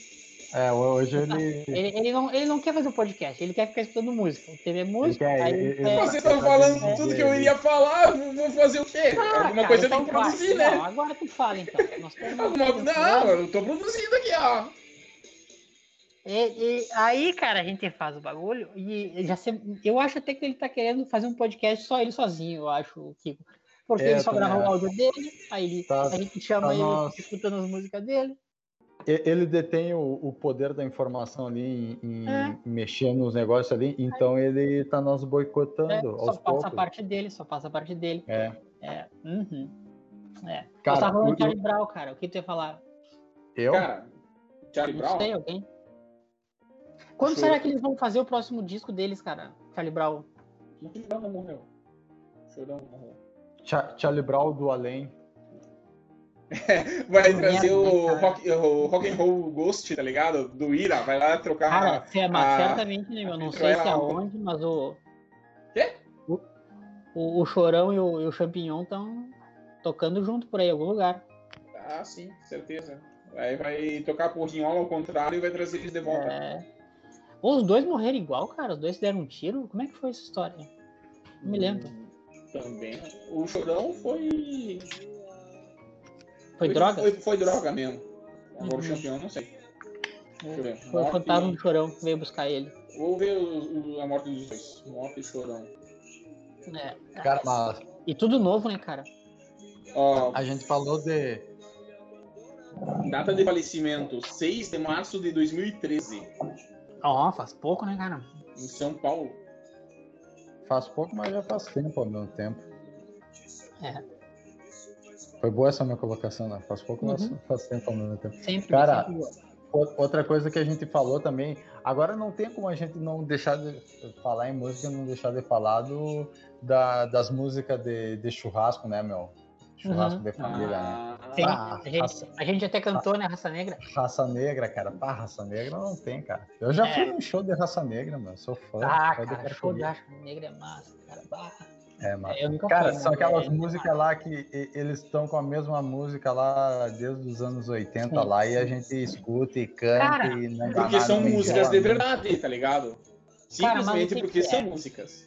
É, hoje ele... ele, ele, não, ele não quer fazer o podcast, ele quer ficar escutando música. Ele TV música, quer- aí ele- ele ele- Vocês estão falando tudo que eu iria falar, vou vou fazer o quê? Ah, Alguma cara, coisa então tem que produzir, Não, né? agora tu fala, então. Alguma... Não, eu tô produzindo aqui, ó. E, e aí, cara, a gente faz o bagulho e já se, eu acho até que ele tá querendo fazer um podcast só ele sozinho, eu acho, o Kiko. Porque É, ele só grava o áudio dele, aí ele, Tá- a gente chama tá ele nossa. escutando as músicas dele. Ele detém o, o poder da informação ali em, em É. mexer nos negócios ali, então ele tá nos É, boicotando só aos passa poucos. a parte dele, só passa a parte dele. É. É. Uhum. É. Cara, eu tava falando de Charlie Brown, cara. O que tu ia falar? Eu? Cara, Charlie Não Brown? sei, alguém? Quando Show. será que eles vão fazer o próximo disco deles, cara? Charlie Brown. Não morreu. O Chorão não morreu. Cha- Charlie Brown do além. Vai Merda, trazer o rock, o rock and Roll Ghost, tá ligado? Do Ira, vai lá trocar. Cara, é, mas ah, certamente, né, meu? Não sei se aonde, mas o. Quê? O, o, o Chorão e o, e o Champignon estão tocando junto por aí, em algum lugar. Ah, sim, certeza. Aí vai tocar a porrinhola ao contrário e vai trazer eles de volta. É... Os dois morreram igual, cara? Os dois deram um tiro? Como é que foi essa história? Não me lembro. Hum, Também. O Chorão foi. Foi droga? Foi, foi droga mesmo. Agora Uhum. o campeão, não sei. Deixa eu ver. Foi o Morte- fantasma do Chorão que veio buscar ele. Vou ver o- o- a morte dos dois. Morte e Chorão. É. Cara, mas E tudo novo, né, cara? A gente falou de. data de falecimento: 6 de março de 2013, Ó, faz pouco, né, cara? em São Paulo. Faz pouco, mas já faz tempo ao mesmo tempo. É. Foi boa essa minha colocação, né? Faz pouco, mas Uhum. faz tempo ao mesmo tempo. Sempre. Cara, sempre Outra coisa que a gente falou também, agora não tem como a gente não deixar de falar em música, não deixar de falar do, da- das músicas de, de churrasco, né, meu? Churrasco Uhum. de família, né? Tem, a, gente, raça- a gente até cantou, né, Raça Negra? Raça negra, cara. Pá, raça negra não tem, cara. Eu já É. fui num show de raça negra, mano. Sou fã. Ah, fã cara, show Negra. da Raça Negra é massa, cara. Bah, É, mano. nunca Cara, são aquelas é- músicas lá que eles estão com a mesma música lá desde os anos 80 Sim. lá e a gente escuta e canta Cara, e não dá Porque são músicas de né? verdade, tá ligado? Cara, Simplesmente que porque que são é? músicas.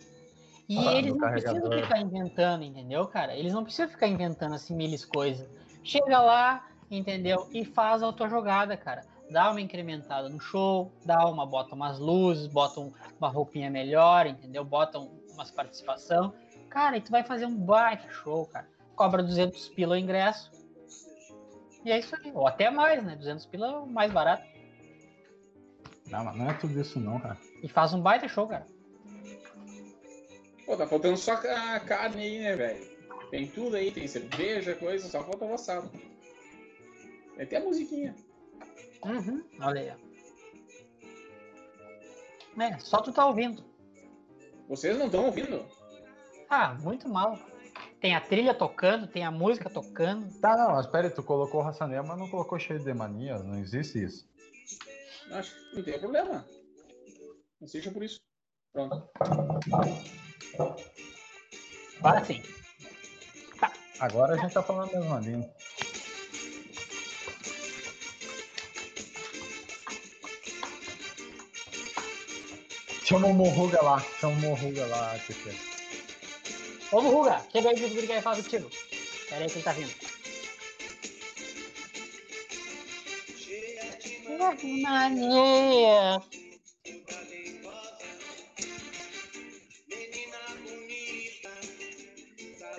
E Ah, eles não precisam ficar inventando, entendeu, cara? Eles não precisam ficar inventando assim milhas coisas. Chega lá, entendeu? E faz a tua jogada, cara. Dá uma incrementada no show, dá uma, bota umas luzes, bota um- uma roupinha melhor, entendeu? Bota um- umas participação. Cara, e tu vai fazer um baita show, cara. Cobra 200 pila o ingresso. E é isso aí. Ou até mais, né? 200 pila é o mais barato. Não, mas não é tudo isso não, cara. E faz um baita show, cara. Pô, tá faltando só a carne aí, né, velho? Tem tudo aí, tem cerveja, coisa, só falta o assado. Tem até a musiquinha. Uhum. Olha aí, ó. É, só tu tá ouvindo. Vocês não estão ouvindo? Ah, muito mal. Tem a trilha tocando, tem a música tocando. Tá, não, mas pera aí, tu colocou raça negra, mas não colocou cheio de mania, não existe isso. Acho que não tem problema. Não seja por isso. Pronto. Agora sim. Agora a gente tá falando a mesma língua. Chama o Morruga lá, chama o Morruga lá, Titi. Ô, Ruga, chega aí que o Guri quer falar contigo. Pera aí que ele tá vindo. Mania.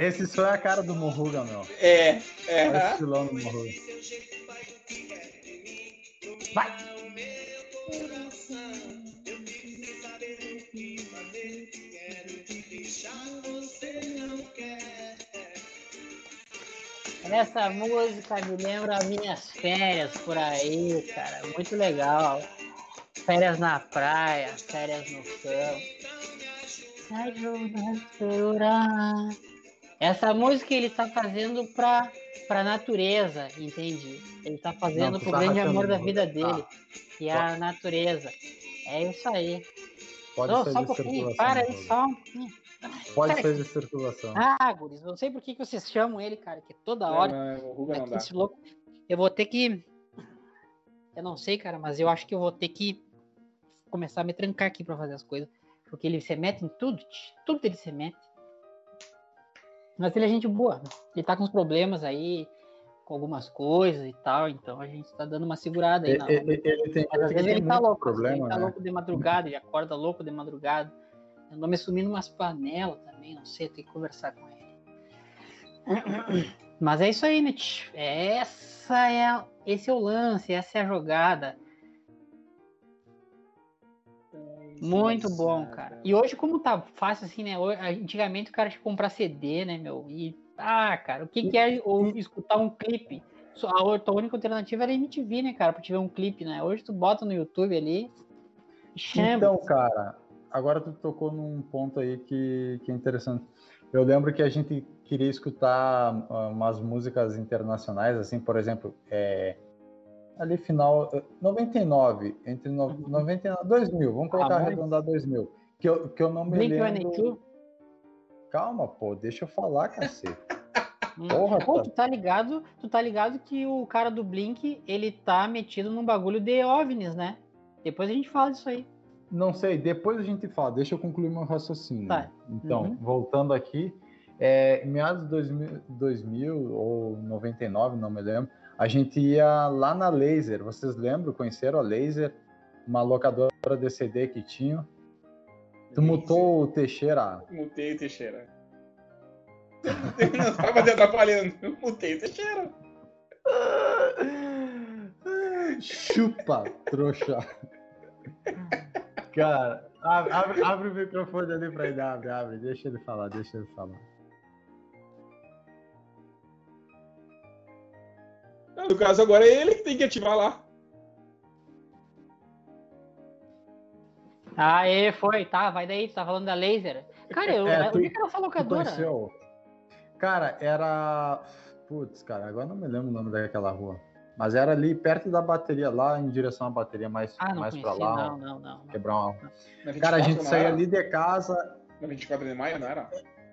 Esse só é a cara do Morruga, meu. É, é. É o estilão do Morruga. Vai. Essa música me lembra minhas férias por aí, cara. Muito legal. Férias na praia, férias no campo. Ajuda a chorar. Essa música ele tá fazendo pra, pra natureza, entende? Ele tá fazendo Não, pro tá grande amor da vida Tá. dele, que é a natureza. É isso aí. Pode Não, ser só um de pouquinho, circulação. para aí, só um pouquinho. Pode Cara, ser de circulação. Ah, guris, não sei por que, que vocês chamam ele, cara, que toda Não, hora. não, o Ruga é não que dá. esse louco. Eu vou ter que. Eu não sei, cara, mas eu acho que eu vou ter que começar a me trancar aqui pra fazer as coisas. Porque ele se mete em tudo, tudo ele se mete. Mas ele é gente boa. né? Ele tá com uns problemas aí, com algumas coisas e tal, então a gente tá dando uma segurada aí. Ele, na- ele- ele tem, Mas às vezes ele tá louco, problema, ele tá né? louco de madrugada, ele acorda louco de madrugada. Andou me sumindo umas panelas também, não sei, tem que conversar com ele. Mas é isso aí, né? tch? Essa é, esse é o lance, essa é a jogada. Muito bom, cara. E hoje, como tá fácil assim, né? Antigamente o cara tinha que comprar CD, né, meu? E, ah, cara, o que, que é ou escutar um clipe? A outra- única alternativa era MTV, né, cara? Pra te ver um clipe, né? Hoje tu bota no YouTube ali. Chama. Então, cara, agora tu tocou num ponto aí que, que é interessante. Eu lembro que a gente queria escutar ah, umas músicas internacionais, assim, por exemplo, é, ali final, eh, 99, entre no, Uhum. 99, 2000, vamos colocar Ramones. arredondar 2000, que eu, que eu não me Blink lembro... 182. Calma, pô, deixa eu falar, cacete. Hum. Porra, Pô, tá. tu tá ligado? Tu tá ligado que o cara do Blink, ele tá metido num bagulho de OVNIs, né? Depois a gente fala disso aí. Não sei, depois a gente fala, deixa eu concluir meu raciocínio. Tá. Então, Uhum. voltando aqui, é, em meados de 2000, 2000 ou 99, não me lembro, a gente ia lá na Laser. Vocês lembram? Conheceram a Laser? Uma locadora de CD que tinha. Tu mutou o Teixeira. Mutei o Teixeira. não tava te atrapalhando. Eu mutei o Teixeira. Chupa, trouxa. Cara, abre, abre- abre o microfone ali pra ele, abre, abre. Deixa ele falar, deixa ele falar. No caso, agora é ele que tem que ativar lá. Aê, foi, tá, vai daí, tu tá falando da laser. Cara, eu, É, tu- onde é que era essa Tu locadora? conheceu? Cara, era. Putz, cara, agora não me lembro o nome daquela rua. Mas era ali perto da bateria, lá em direção à bateria, mais, Ah, não mais pra lá. não, não, não. Quebrar uma... Na 24 Cara, a gente saía era? ali de casa. Na 24 de maio, não era?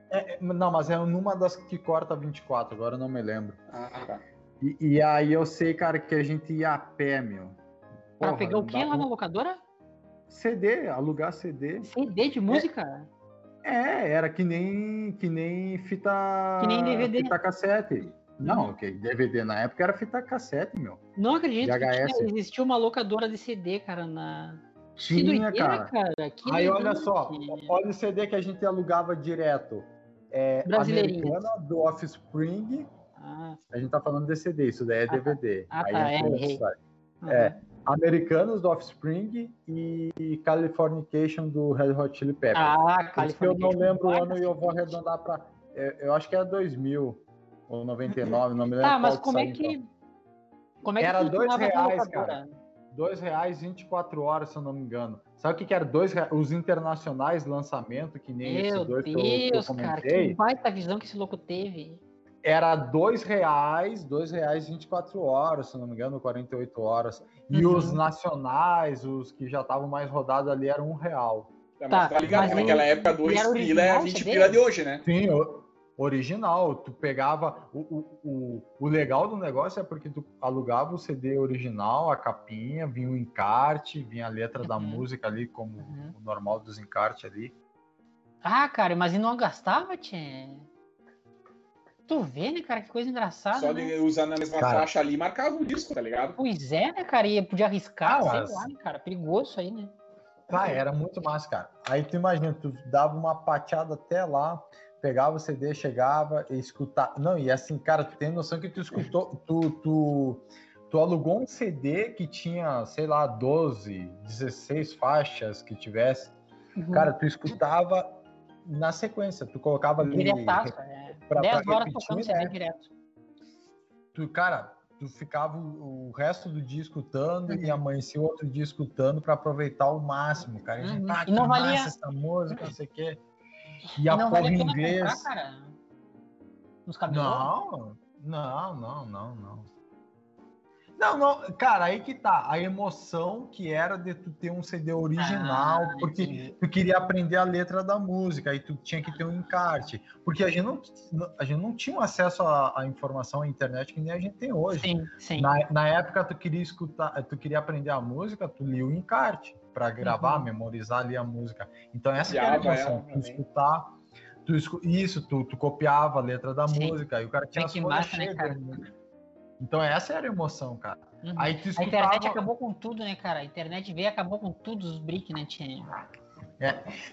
é, é, não, mas é numa das que corta 24, agora eu não me lembro. Ah, tá. E, e aí eu sei, cara, que a gente ia a pé, meu. Pra Porra, pegar o dá lá pra- na locadora? CD, alugar CD. CD de música? É, era que nem que nem fita Que nem DVD. fita cassete. Não, ok, DVD na época era fita cassete, meu. Não acredito que VHS. existia uma locadora de CD, cara, na. Que Tinha, doideira, cara. Que Aí olha só, que- olha o CD que a gente alugava direto. É, Brasileirinhas. Americana do Offspring. Ah, A gente tá falando de CD, isso daí é Ah, tá. DVD. Ah, Aí tá, é. É. Americanos do Offspring e Californication do Red Hot Chili Peppers. Ah, que eu não Californication. lembro o ano e eu vou arredondar pra. Eu, eu acho que é 2000 ou 99, não me lembro. Tá, mas como é que. então. Como é que Era dois reais, cara. Dois reais 24 horas, se eu não me engano. Sabe o que, que era? Dois reais, os internacionais lançamento, que nem Meu esses dois que eu, que eu Deus, cara, que comentei, baita visão que esse louco teve. Era dois reais, dois reais 24 horas, se não me engano, 48 horas. E Uhum. os nacionais, os que já estavam mais rodados ali, eram um real. Tá, Tá, mas tá ligado mas naquela e- época 2 era pila é original 20 CD? pila de hoje, né? Sim, o- original. Tu pegava. O, o, o, o legal do negócio é porque tu alugava o CD original, a capinha, vinha o encarte, vinha a letra da Uhum. música ali, como Uhum. o normal dos encartes ali. Ah, cara, mas e não gastava, tchê? Tu vê, né, cara? Que coisa engraçada. Só né? de usar na mesma Cara. faixa ali, marcava o disco, tá ligado? Pois é, né, cara? E podia arriscar, Ah, sei lá, né, cara? Perigoso isso aí, né? Ah, era muito massa, cara. Aí tu imagina, tu dava uma pateada até lá, pegava o CD, chegava e escutava. Não, e assim, cara, tu tem noção que tu escutou, tu, tu, tu alugou um CD que tinha, sei lá, 12, 16 faixas que tivesse. Uhum. Cara, tu escutava na sequência, tu colocava ali. Diretaço, é. Pra- 10 pra horas tocando CD né? direto. Tu, cara, tu ficava o, o resto do dia escutando e Uhum. amanhecia o outro dia escutando pra aproveitar ao máximo, cara. E, a gente, Uhum. ah, E não massa valia- essa música, não sei o quê. E, E a porra inglês. comprar, cara. Nos? Não, não, não, não, não. Não, não, cara, aí que tá. A emoção que era de tu ter um CD original, Ah, porque entendi. tu queria aprender a letra da música, aí tu tinha que ter um encarte. Porque a gente não, a gente não tinha acesso à, à informação à internet que nem a gente tem hoje. Sim, sim. Na, na época tu queria escutar, tu queria aprender a música, tu lia o encarte para gravar, Uhum. memorizar ali a música. Então essa que era a emoção, ela tu escutar, tu escu- isso, tu, tu copiava a letra da Sim. música, e o cara tinha Vê as que massa, né, cara? Então essa era a emoção, cara. Uhum. Aí tu A escutava... internet acabou com tudo, né, cara? A internet veio e acabou com tudo os brick, né, tinha.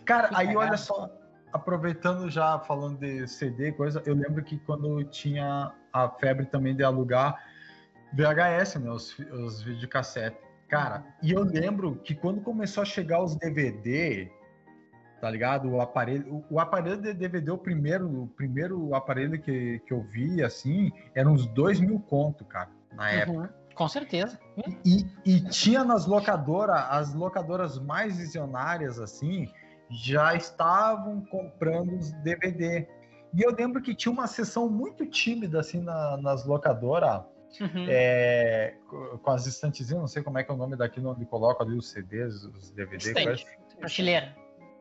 Cara, Que aí olha só, aproveitando já falando de CD, coisa, eu lembro que quando tinha a febre também de alugar VHS, né, os, os videocassete. Cara, e eu lembro que quando começou a chegar os DVD, tá ligado? O aparelho, o, o aparelho de DVD, o primeiro, o primeiro aparelho que, que eu vi, assim, era uns dois mil conto, cara, na época. Uhum. Com certeza. E, e tinha nas locadoras, as locadoras mais visionárias, assim, já estavam comprando os DVD. E eu lembro que tinha uma sessão muito tímida, assim, na- nas locadoras, Uhum. é, co- com as estantezinhas, não sei como é que é o nome daquilo onde coloca ali os CDs, os DVD, Estante. Prateleira.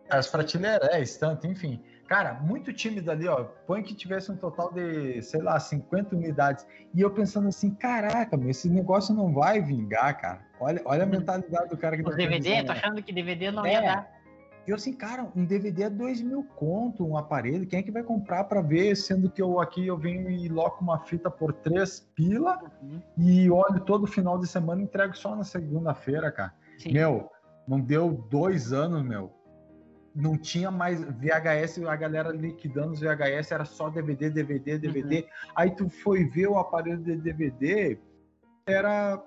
As prateleiras, é, estante, enfim. Cara, muito tímido ali, ó. Põe que tivesse um total de, sei lá, 50 unidades. E eu pensando assim, caraca, meu, esse negócio não vai vingar, cara. Olha, olha a mentalidade do cara que Os tá DVD, tô né? achando que DVD não É. ia dar. E eu assim, cara, um DVD é dois mil conto, um aparelho. Quem é que vai comprar pra ver? Sendo que eu aqui eu venho e loco uma fita por três pila Uhum. e olho todo final de semana e entrego só na segunda-feira, cara. Sim. Meu, não deu dois anos, meu. Não tinha mais VHS, a galera liquidando os VHS, era só DVD, DVD, DVD. Aí tu foi ver o aparelho de DVD, era.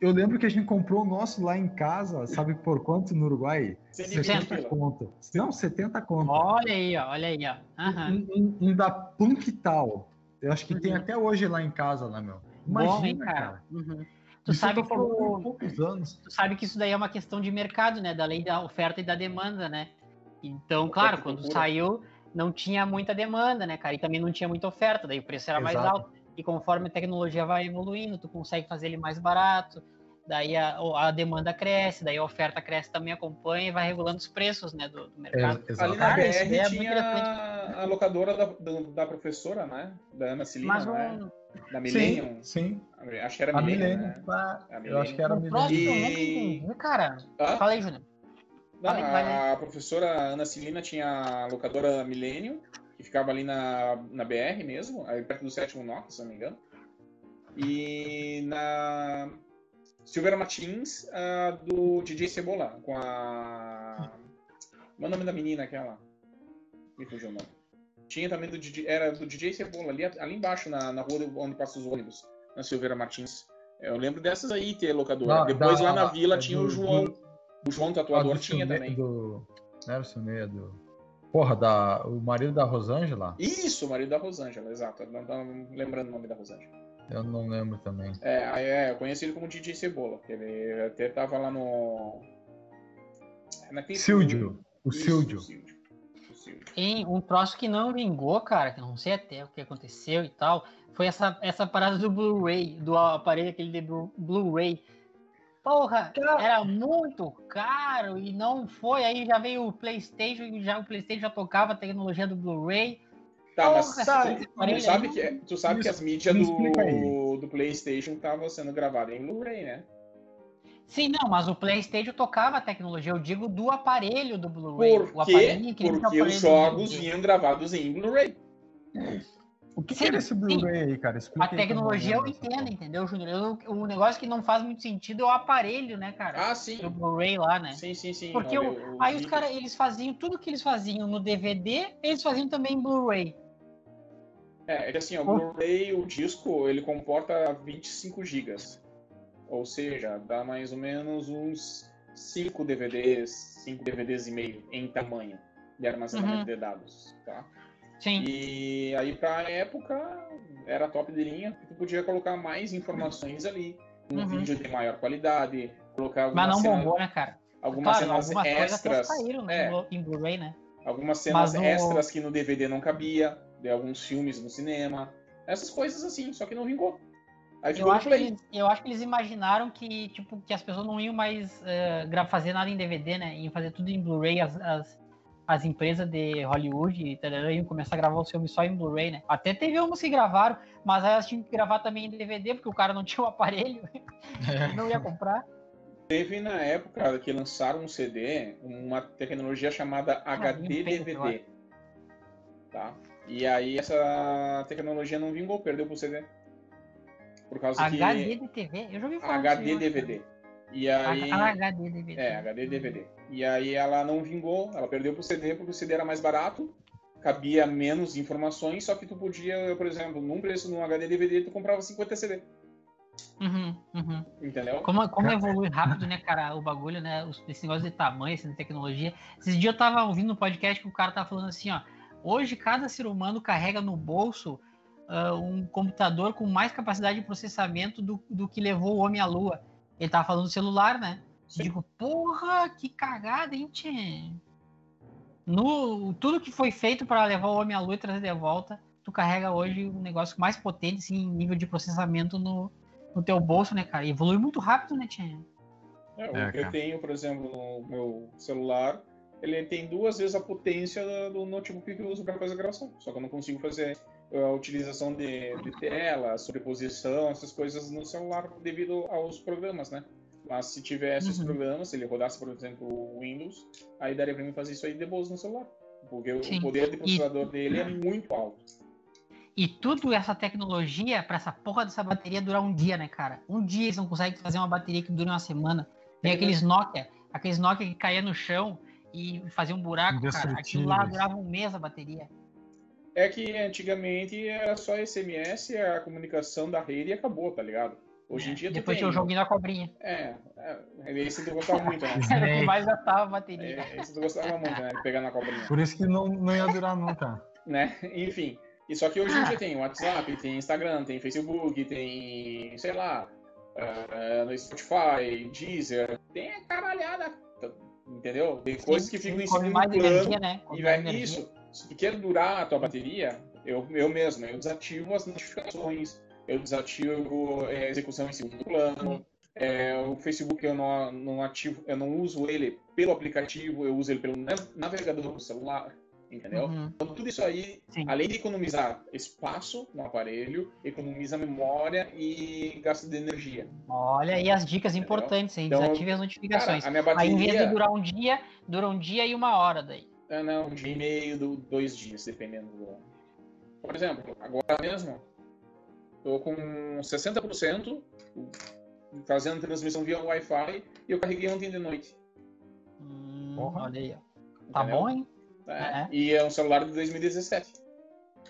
Eu lembro que a gente comprou o nosso lá em casa, sabe por quanto no Uruguai? 120 70 pila. conto. Não, 70 conto. Olha aí, ó, olha aí, ó. Aham. Um, um- um da Punktal. Eu acho que tem Uhum. até hoje lá em casa, lá, meu. Bom, Imagina, hein, cara. cara. Uhum. Tu Isso sabe, que poucos anos. tu sabe que isso daí é uma questão de mercado, né? Da lei da oferta e da demanda, né? Então, claro, quando procura. saiu, não tinha muita demanda, né, cara? E também não tinha muita oferta, daí o preço era mais Exato. alto. E conforme a tecnologia vai evoluindo, tu consegue fazer ele mais barato, daí a, a demanda cresce, daí a oferta cresce também acompanha e vai regulando os preços né, do, do mercado. Ex- Ali na BR é tinha interessante. a locadora da, da, da professora, né? Da Ana Celina, Mas né? um, Da Sim, Millennium. sim. Acho que era A Millennium, Milênio. né? A Eu acho que era um eu nunca E- cara. Hã? Fala aí, Júnior. Não, vale. a professora Ana Celina tinha a locadora Millennium, que ficava ali na, na BR mesmo, aí perto do sétimo Nokia, se não me engano. E na Silveira Martins, a do DJ Cebola, com a. Qual é o nome da menina aquela? Me fugiu o nome. Tinha também do DJ, era do DJ Cebola, ali, ali embaixo, na, na rua onde passam os ônibus, na Silveira Martins. Eu lembro dessas aí ter locadora. Não, Depois da- lá na vila é tinha do- o João. do- O João Tatuador do tinha também. Do... Não era o Silneia, é do... Porra, da... o marido da Rosângela? Isso, o marido da Rosângela, exato. Não tava lembrando o nome da Rosângela. Eu não lembro também. É, é, eu conheci ele como DJ Cebola, que ele até tava lá no. Naquele Silvio. O Isso, Silvio. O Silvio. O Silvio. E um troço que não vingou, cara, que eu não sei até o que aconteceu e tal, foi essa, essa parada do Blu-ray, do aparelho aquele de Blu- Blu-ray. Porra, era muito caro e não foi. Aí já veio o PlayStation e já o PlayStation já tocava a tecnologia do Blu-ray. Tá, mas Porra, tu- esse tu, aparelho sabe que, é- tu sabe que as mídias do, do PlayStation estavam sendo gravadas em Blu-ray, né? Sim, não, mas o PlayStation tocava a tecnologia. Eu digo do aparelho do Blu-ray. Por o quê? Porque os jogos vinham gravados em Blu-ray. O que, Sim, que era esse. Blu-ray aí, cara? Explica A tecnologia eu dessa entendo, entendeu, Júnior? O negócio que não faz muito sentido é o aparelho, né, cara? Ah, sim. Do Blu-ray lá, né? Sim, sim, sim. Porque Olha, o- o Aí os caras, eles faziam tudo que eles faziam no DVD, eles faziam também em Blu-ray. É, é que assim, ó, o. Blu-ray, o disco, ele comporta 25 gigas. Ou seja, dá mais ou menos uns 5 DVDs, 5 DVDs e meio em tamanho de armazenamento Uhum. de dados, tá? Sim. E aí pra época era top de linha, tu podia colocar mais informações ali, um Uhum. vídeo de maior qualidade, colocar Mas não cenas, bombou, né, cara? algumas claro, cenas algumas extras, saíram né, é. no- em Blu-ray, né? algumas cenas Mas o- extras que no DVD não cabia, de alguns filmes no cinema, essas coisas assim, só que não vingou. Aí ficou Eu no acho, eles, eu acho que eles imaginaram que, tipo, que as pessoas não iam mais gra- fazer nada em DVD, né? Iam fazer tudo em Blu-ray, as, as, as empresas de Hollywood e tarará, iam começar a gravar os filmes só em Blu-ray, né? Até teve umas que gravaram, mas aí elas tinham que gravar também em DVD, porque o cara não tinha o aparelho, não ia comprar. Teve na época que lançaram um CD, uma tecnologia chamada HD bem feito, DVD. Tá? E aí essa tecnologia não vingou, perdeu pro CD. Por causa HD que de TV? Eu já ouvi falar HD disso aí, DVD. E aí Ah, HD DVD. é, HD DVD. E aí ela não vingou, ela perdeu pro CD porque o CD era mais barato, cabia menos informações, só que tu podia, por exemplo, num preço no HD DVD tu comprava 50 CD, Uhum, uhum. entendeu? Como, como evolui rápido, né, cara, o bagulho, né? os- Esse negócio de tamanho, essa tecnologia. Esses dias eu tava ouvindo um podcast que o cara tava falando assim, ó. Hoje cada ser humano carrega no bolso ah, um computador com mais capacidade de processamento do, do que levou o homem à lua. Ele tava falando do celular, né? Sim. Digo, porra, que cagada, hein, tchê? No, tudo que foi feito para levar o homem à lua e trazer de volta, tu carrega hoje um negócio mais potente, assim, em nível de processamento no, no teu bolso, né, cara? Evolui muito rápido, né, Tchê? É, o É, que eu tenho, por exemplo, no meu celular, ele tem duas vezes a potência do- do notebook que eu uso para fazer gravação. Só que eu não consigo fazer a utilização de, de tela, sobreposição, essas coisas no celular devido aos programas, né? Mas se tivesse os Uhum. programas, se ele rodasse, por exemplo, o Windows, aí daria para mim fazer isso aí de boas no celular. Porque Sim. o poder de processador dele é muito alto. E tudo essa tecnologia para essa porra dessa bateria durar um dia, né, cara? Um dia eles não conseguem fazer uma bateria que dure uma semana. Tem É aqueles Nokia, aqueles Nokia que caía no chão e fazia um buraco, cara. Aquilo lá durava um mês a bateria. É que antigamente era só SMS, a comunicação da rede e acabou, tá ligado? Hoje em dia tu Depois tem... tinha o joguinho da cobrinha. É, é, esse tu gostava muito, né? Era o que mais gastava a bateria. É, esse tu gostava muito, né? Pegar na cobrinha. Por isso que não, não ia durar nunca. Né? Enfim. E só que hoje em dia tem WhatsApp, tem Instagram, tem Facebook, tem, sei lá, eh, no Spotify, Deezer, tem a caralhada, entendeu? Tem coisas que ficam em segundo mais plano energia, né? E vai energia. isso. Se tu quer durar a tua bateria, Eu, eu mesmo, eu desativo as notificações, eu desativo é, a execução em segundo plano. É, o Facebook eu não, não ativo, eu não uso ele pelo aplicativo, eu uso ele pelo navegador do celular, entendeu? Uhum. Então tudo isso aí, Sim. além de economizar espaço no aparelho, economiza memória e gasto de energia. Olha aí as dicas Entendeu? importantes, hein? Então, Desative as notificações. Cara, a minha Aí em vez de bateria, durar um dia, dura um dia e uma hora daí. ah, não, um dia e meio, do- dois dias, dependendo do. Por exemplo, agora mesmo, tô com 60% fazendo transmissão via Wi-Fi e eu carreguei ontem de noite. Hum, Porra. olha aí. ó. Tá entendeu? bom, hein? É, É. E é um celular de 2017,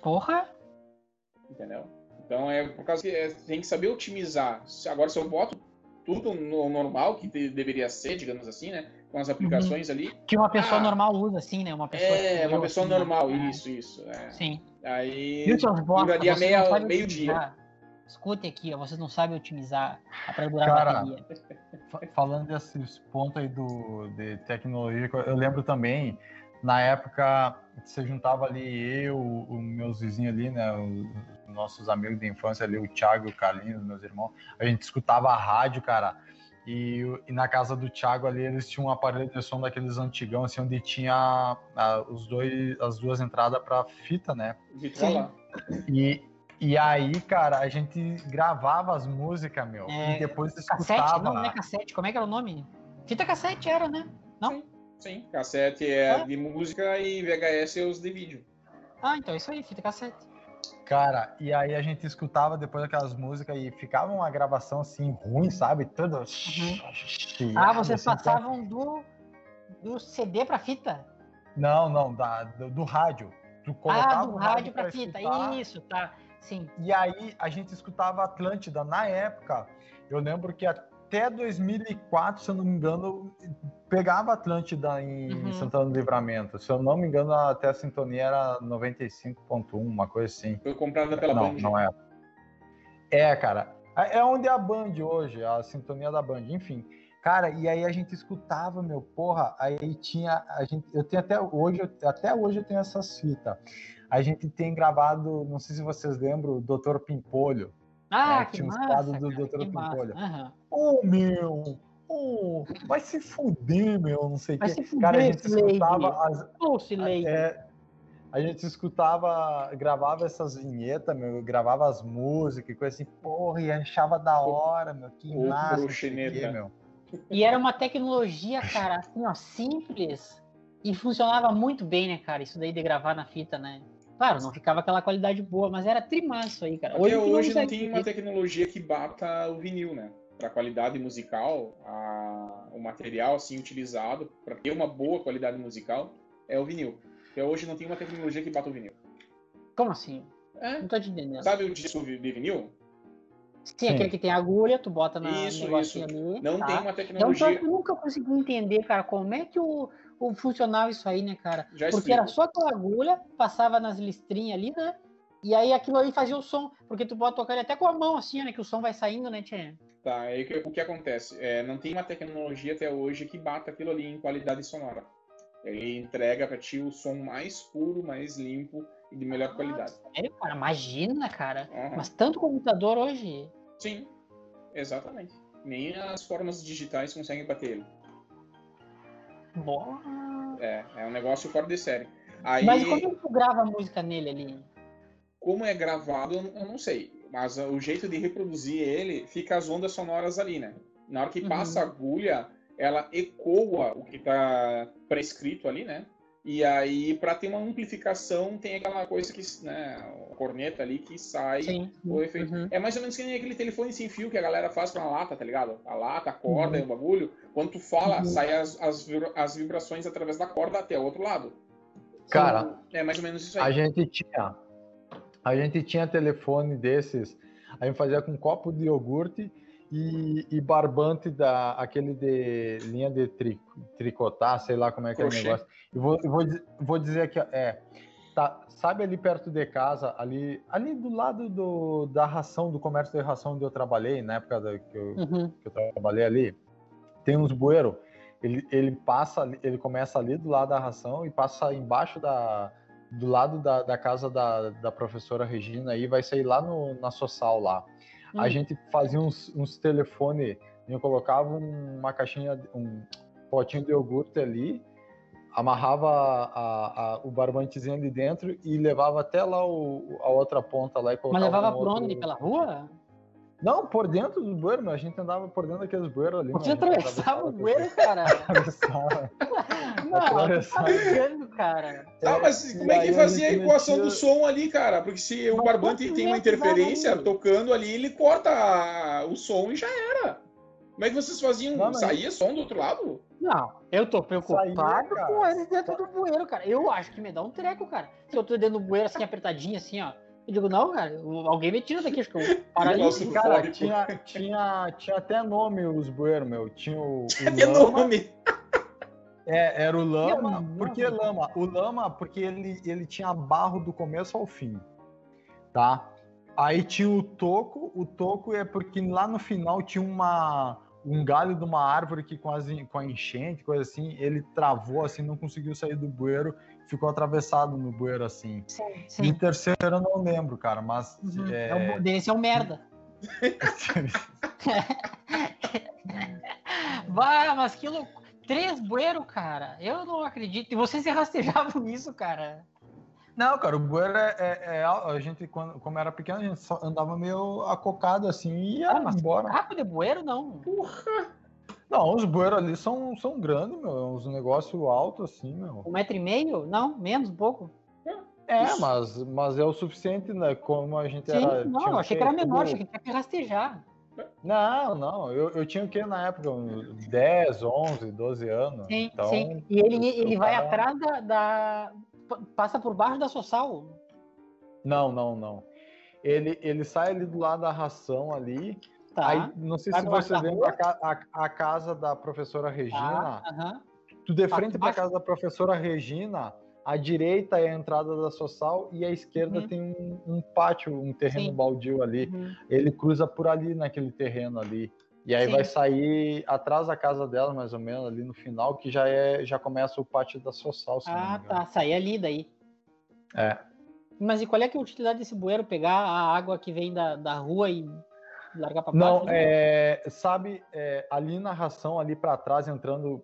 Porra! entendeu? Então é por causa que é, tem que saber otimizar. Se- Agora, se eu boto tudo no normal, que de- deveria ser, digamos assim, né? Com as aplicações ali. Que uma pessoa Ah. normal usa, assim, né? Uma pessoa. É, uma pessoa assim, né? normal, É, isso, isso. é. Sim. Aí. Duraria meia- não sabem meio-dia. Escutem aqui, ó, vocês não sabem otimizar para durar Cara, a bateria. Fa- Falando desses pontos aí do, de tecnologia, eu lembro também, na época, você juntava ali eu, os meus vizinhos ali, né, os nossos amigos de infância ali, o Thiago e o Carlinhos, meus irmãos, a gente escutava a rádio, cara, e, e na casa do Thiago ali, eles tinham um aparelho de som daqueles antigão, assim, onde tinha ah, os dois, as duas entradas para fita, né, Vitrola. e, e aí, cara, a gente gravava as músicas, meu, É, e depois Cassete? escutava... Não, não é cassete. Como é que era o nome? Fita cassete era, né? Não? Sim, cassete é Ah. de música e VHS é os de vídeo. Ah, então é isso aí, fita cassete. Cara, e aí a gente escutava depois aquelas músicas e ficava uma gravação assim ruim, sabe? Tudo. Ah, vocês assim, passavam do, do CD pra fita? Não, não, da, do, do rádio. Tu colocava Ah, do o rádio pra fita. escutar, Isso, tá. Sim. E aí a gente escutava Atlântida. Na época, eu lembro que até 2004, se eu não me engano, pegava Atlântida em Uhum. Santana do Livramento. Se eu não me engano, até a sintonia era 95.1, uma coisa assim. Foi comprada pela não, Band. não é. É, cara. É onde é a Band hoje, a sintonia da Band, enfim. Cara, e aí a gente escutava, meu, porra, aí tinha, a gente, eu tenho até hoje, até hoje eu tenho essas fitas. A gente tem gravado, não sei se vocês lembram, o Dr. Pimpolho. Ah, É, que tinha uns massa, quadros do cara, Dr. que massa. Pimpolho. Aham. Ô, meu, ô, vai se fuder, meu, não sei o quê. se Cara, a fuder, gente Slade. escutava as, Slade. é, a gente escutava, gravava essas vinhetas, meu, gravava as músicas e coisa assim, porra, e achava da hora, meu, que Ô, massa, bruxineta. meu. E era uma tecnologia, cara, assim, ó, simples. E funcionava muito bem, né, cara? Isso daí de gravar na fita, né? Claro, não ficava aquela qualidade boa, mas era trimaço aí, cara. Tu hoje não consegue tem uma tecnologia que bata o vinil, né? Para qualidade musical, a- o material assim utilizado para ter uma boa qualidade musical é o vinil. Até hoje não tem uma tecnologia que bata o vinil. Como assim? É. Não tô te entendendo. Sabe o disco de vinil? Sim, aquele que tem agulha, tu bota na Isso, isso. ali. Não tá? tem uma Então, tecnologia. eu nunca consegui entender, cara, como é que o, o funcionava isso aí, né, cara? Já Porque explico. era só aquela agulha, passava nas listrinhas ali, né? E aí aquilo ali fazia o som, porque tu pode tocar ele até com a mão, assim, né? Que o som vai saindo, né, Tchê? Tá, aí que- o que acontece? É, não tem uma tecnologia até hoje que bata aquilo ali em qualidade sonora. Ele entrega para ti o som mais puro, mais limpo e de melhor qualidade. Sério, cara? Imagina, cara. Aham. Mas tanto computador hoje. Sim, exatamente. Nem as formas digitais conseguem bater ele. Boa. É, é um negócio fora de série. Aí, Mas como é que tu grava a música nele ali? como é gravado, eu não sei. Mas uh, o jeito de reproduzir ele fica as ondas sonoras ali, né? Na hora que Uhum. passa a agulha, ela ecoa o que tá prescrito ali, né? E aí, para ter uma amplificação, tem aquela coisa que, né, a corneta ali que sai Sim. o efeito. Uhum. É mais ou menos que nem aquele telefone sem fio que a galera faz com a lata, tá ligado? A lata, a corda Uhum. e o bagulho. Quando tu fala, Uhum. sai as, as, as vibrações através da corda até o outro lado. Cara, É mais ou menos isso a aí. gente tinha, a gente tinha telefone desses, a gente fazia com copo de iogurte e, e barbante da aquele de linha de tri, tricotar, sei lá como é que é o negócio. Eu vou, eu vou, vou dizer aqui, é, tá, sabe ali perto de casa, ali, ali do lado do, da ração, do comércio de ração onde eu trabalhei, na época da, que, eu, Uhum. que eu trabalhei ali, tem uns bueiros. Ele, ele passa, ele começa ali do lado da ração e passa embaixo da, do lado da, da casa da, da professora Regina aí, vai sair lá no, na Social lá. A Hum. gente fazia uns, uns telefone, eu colocava uma caixinha, um potinho de iogurte ali, amarrava a- a- o barbantezinho ali dentro e levava até lá o, a outra ponta lá e Mas colocava levava no por onde? Pela rua? Não, por dentro do bueiro. A gente andava por dentro daqueles bueiros ali. Você gente atravessava o bueiro, cara? Atravessava. Tá brincando, cara. Tá, mas como é que fazia a equação do som ali, cara? Porque se o barbante tem uma interferência ali? tocando ali, ele corta o som e já era. Como é que vocês faziam? Não, mas- Saía som do outro lado? Não, eu tô preocupado Saía, com eles dentro do bueiro, cara. Eu acho que me dá um treco, cara. Se eu tô dentro do bueiro assim, apertadinho, assim, ó. Eu digo, não, cara, alguém me tira daqui, acho que eu. Nossa, Cara, tinha, tinha, tinha até nome os bueiros, meu. Tinha o, o Cadê lama. nome? É, era o lama. Não, Por que lama? O lama, porque ele, ele tinha barro do começo ao fim. Tá? Aí tinha o toco. O toco é porque lá no final tinha uma, um galho de uma árvore que com, as, com a enchente, coisa assim, ele travou assim, não conseguiu sair do bueiro, ficou atravessado no bueiro assim. Sim, sim. o terceiro eu não lembro, cara, mas. Uhum. é, É um, deve ser um merda. Vai, mas que louco. Três bueiro, cara. Eu não acredito. E vocês se rastejavam nisso, cara. Não, cara, o bueiro é, é- é- A gente, quando, como era pequeno, a gente só andava meio acocado assim e ia Ah, mas embora. Caco de bueiro, não. Não, os bueiros ali são, são grandes, meu. É uns negócios altos assim, meu. Um metro e meio? Não, menos, um pouco. É, mas, mas é o suficiente, né? Como a gente Sim, era. não, achei que era menor, achei que tinha que rastejar. Não, não. Eu, eu tinha o quê na época? Uns 10, 11, 12 anos. Sim, então, sim. E ele, ele vai atrás da, da- pa- Passa por baixo da Sossal. Não, não, não. Ele, ele sai ali do lado da ração ali. Tá. Aí, não sei Vai se você rua? a, a- a casa da professora Regina. tá. aham. Tu de Tá frente para a casa da professora Regina, a direita é a entrada da Social e a esquerda Uhum. tem um, um pátio, um terreno Sim. baldio ali. Uhum. Ele cruza por ali naquele terreno ali. E aí Sim. vai sair atrás da casa dela, mais ou menos, ali no final, que já é já começa o pátio da Social, Ah, tá. Sair ali daí. É. Mas e qual é que é a utilidade desse bueiro? Pegar a água que vem da, da rua e largar pra baixo? Não, é, sabe, é, ali na ração, ali para trás, entrando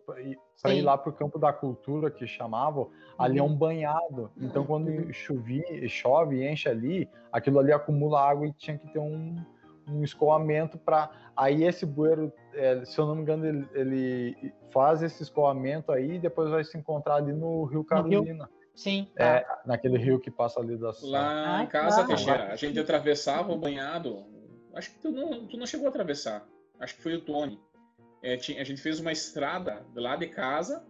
para ir Sim. lá para o campo da cultura que chamavam, ali é Uhum. um banhado. Então, quando chover, chove e enche ali, aquilo ali acumula água e tinha que ter um, um escoamento para. Aí, esse bueiro, é, se eu não me engano, ele, ele faz esse escoamento aí e depois vai se encontrar ali no Rio Carolina, Sim. É, tá. naquele rio que passa ali da. Lá Ah, em casa, claro. Teixeira, a gente atravessava o banhado. Acho que tu não, tu não chegou a atravessar. Acho que foi o Tony. É, a gente fez uma estrada lado de casa,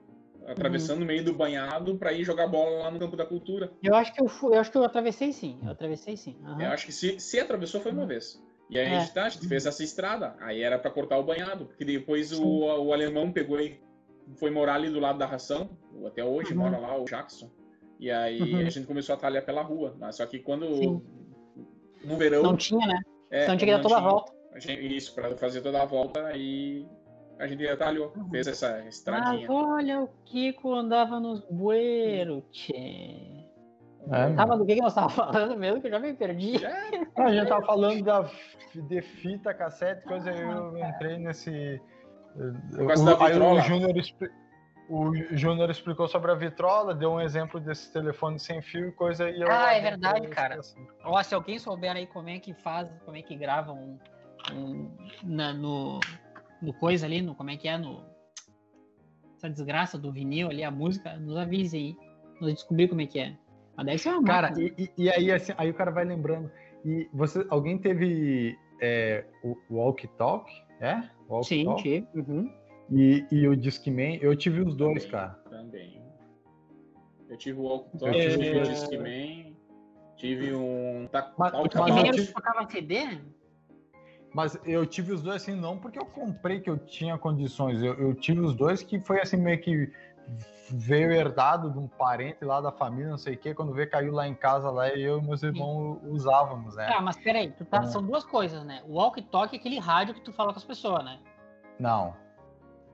atravessando Uhum. o meio do banhado para ir jogar bola lá no campo da cultura. Eu acho que eu fui, eu acho que eu atravessei sim. Eu atravessei sim. aham. Eu acho que se, se atravessou foi uma vez. E aí É. a, gente, tá, a gente fez essa estrada. Aí era para cortar o banhado. Porque depois o, o alemão pegou e foi morar ali do lado da ração. Até hoje Uhum. mora lá, o Jackson. E aí Uhum. a gente começou a talhar pela rua. Mas só que quando. Sim. No verão. Não tinha, né? é, então tinha que dar toda a volta. Gente- isso, para fazer toda a volta. Aí a gente. Uhum. Fez essa Mas estradinha. olha o Kiko andava nos bueiros, tchê. É, Tava do que, que nós tava falando mesmo, que eu já me perdi. Ah, a gente tava falando da, de fita, cassete, coisa, aí eu entrei nesse. Aí vitrola. o Júnior o Júnior explicou sobre a vitrola, deu um exemplo desse telefone sem fio e coisa e eu. Ah, é verdade, cara. assunto. Ó, se alguém souber aí como é que faz, como é que grava um, um- na- no, no coisa ali, no, como é que é, no essa desgraça do vinil ali, a música, nos avise aí. Nos descobrir como é que é. Mas deve ser uma Cara, e, e- e aí, assim, aí o cara vai lembrando. E você, alguém teve é, o Walk Talk? É? Walk Sim, Talk? tive. Uhum. E, e o Discman, eu tive os dois, cara. Também. Eu tive o Walk Eu Talk, tive- tive o Discman, tive um Mas- Talk mas E eu About. menos tive- tocava CD? Mas eu tive os dois assim, não porque eu comprei que eu tinha condições. Eu, eu tive os dois que foi assim, meio que veio herdado de um parente lá da família, não sei o quê. Quando veio, caiu lá em casa, lá e eu e meus irmãos usávamos, né? Ah, mas peraí, tu tá- É. são duas coisas, né? O walkie-talkie é aquele rádio que tu fala com as pessoas, né? Não.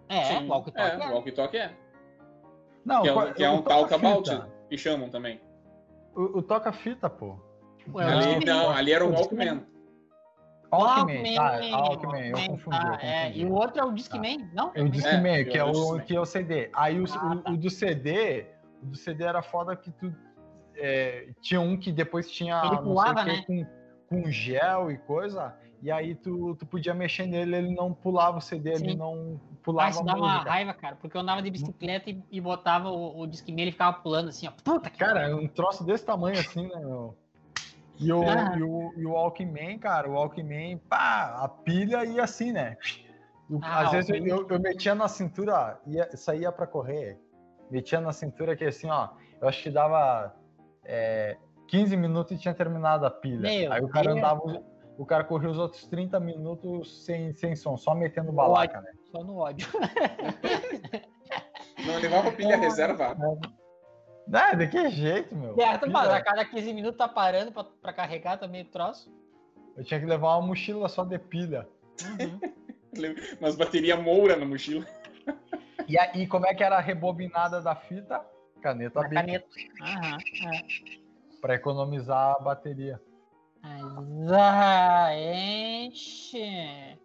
É, Sim, o walkie-talkie é, é. o Walk Talk é. Não, Que é um, que é eu um About, fita. que chamam também. O, o toca-fita, pô. Ué, o ali, não, ali era o o Walkman. Walkman, tá, Walkman, eu confundi, tá, eu é, confundi. E o outro é o Discman, não? É o Discman, É, que é eu o, que é o CD. Aí o, Ah, o- tá. o do CD, o do CD era foda que tu é, tinha um que depois tinha Ele não pulava, sei o que, com, com gel e coisa, e aí tu, tu podia mexer nele, ele não pulava o CD, ele Sim. não Ah, pulava isso a dá uma raiva, cara, porque eu andava de bicicleta e, e botava o, o Discman e ele ficava pulando assim, ó. Puta que Cara, é um troço desse tamanho assim, né, meu? E o, Ah. e, o, e o Walkman, cara, o Walkman, pá, a pilha ia assim, né? O- Ah, Às vezes eu, eu, eu metia na cintura, ia, saía pra correr, metia na cintura que assim, ó, eu acho que dava é, 15 minutos e tinha terminado a pilha. Meu Aí o cara Deus. andava, o cara corria os outros 30 minutos sem, sem som, só metendo balaca, né? Só no ódio. Não levava pilha reserva. É, de que jeito, meu? É, Pilha- para, a cada 15 minutos tá parando pra, pra carregar também o troço. Eu tinha que levar uma mochila só de pilha. Uhum. Umas bateria moura na mochila. E aí, como é que era a rebobinada da fita? Caneta Na B, caneta. Aham, é. para economizar a bateria. Exatamente.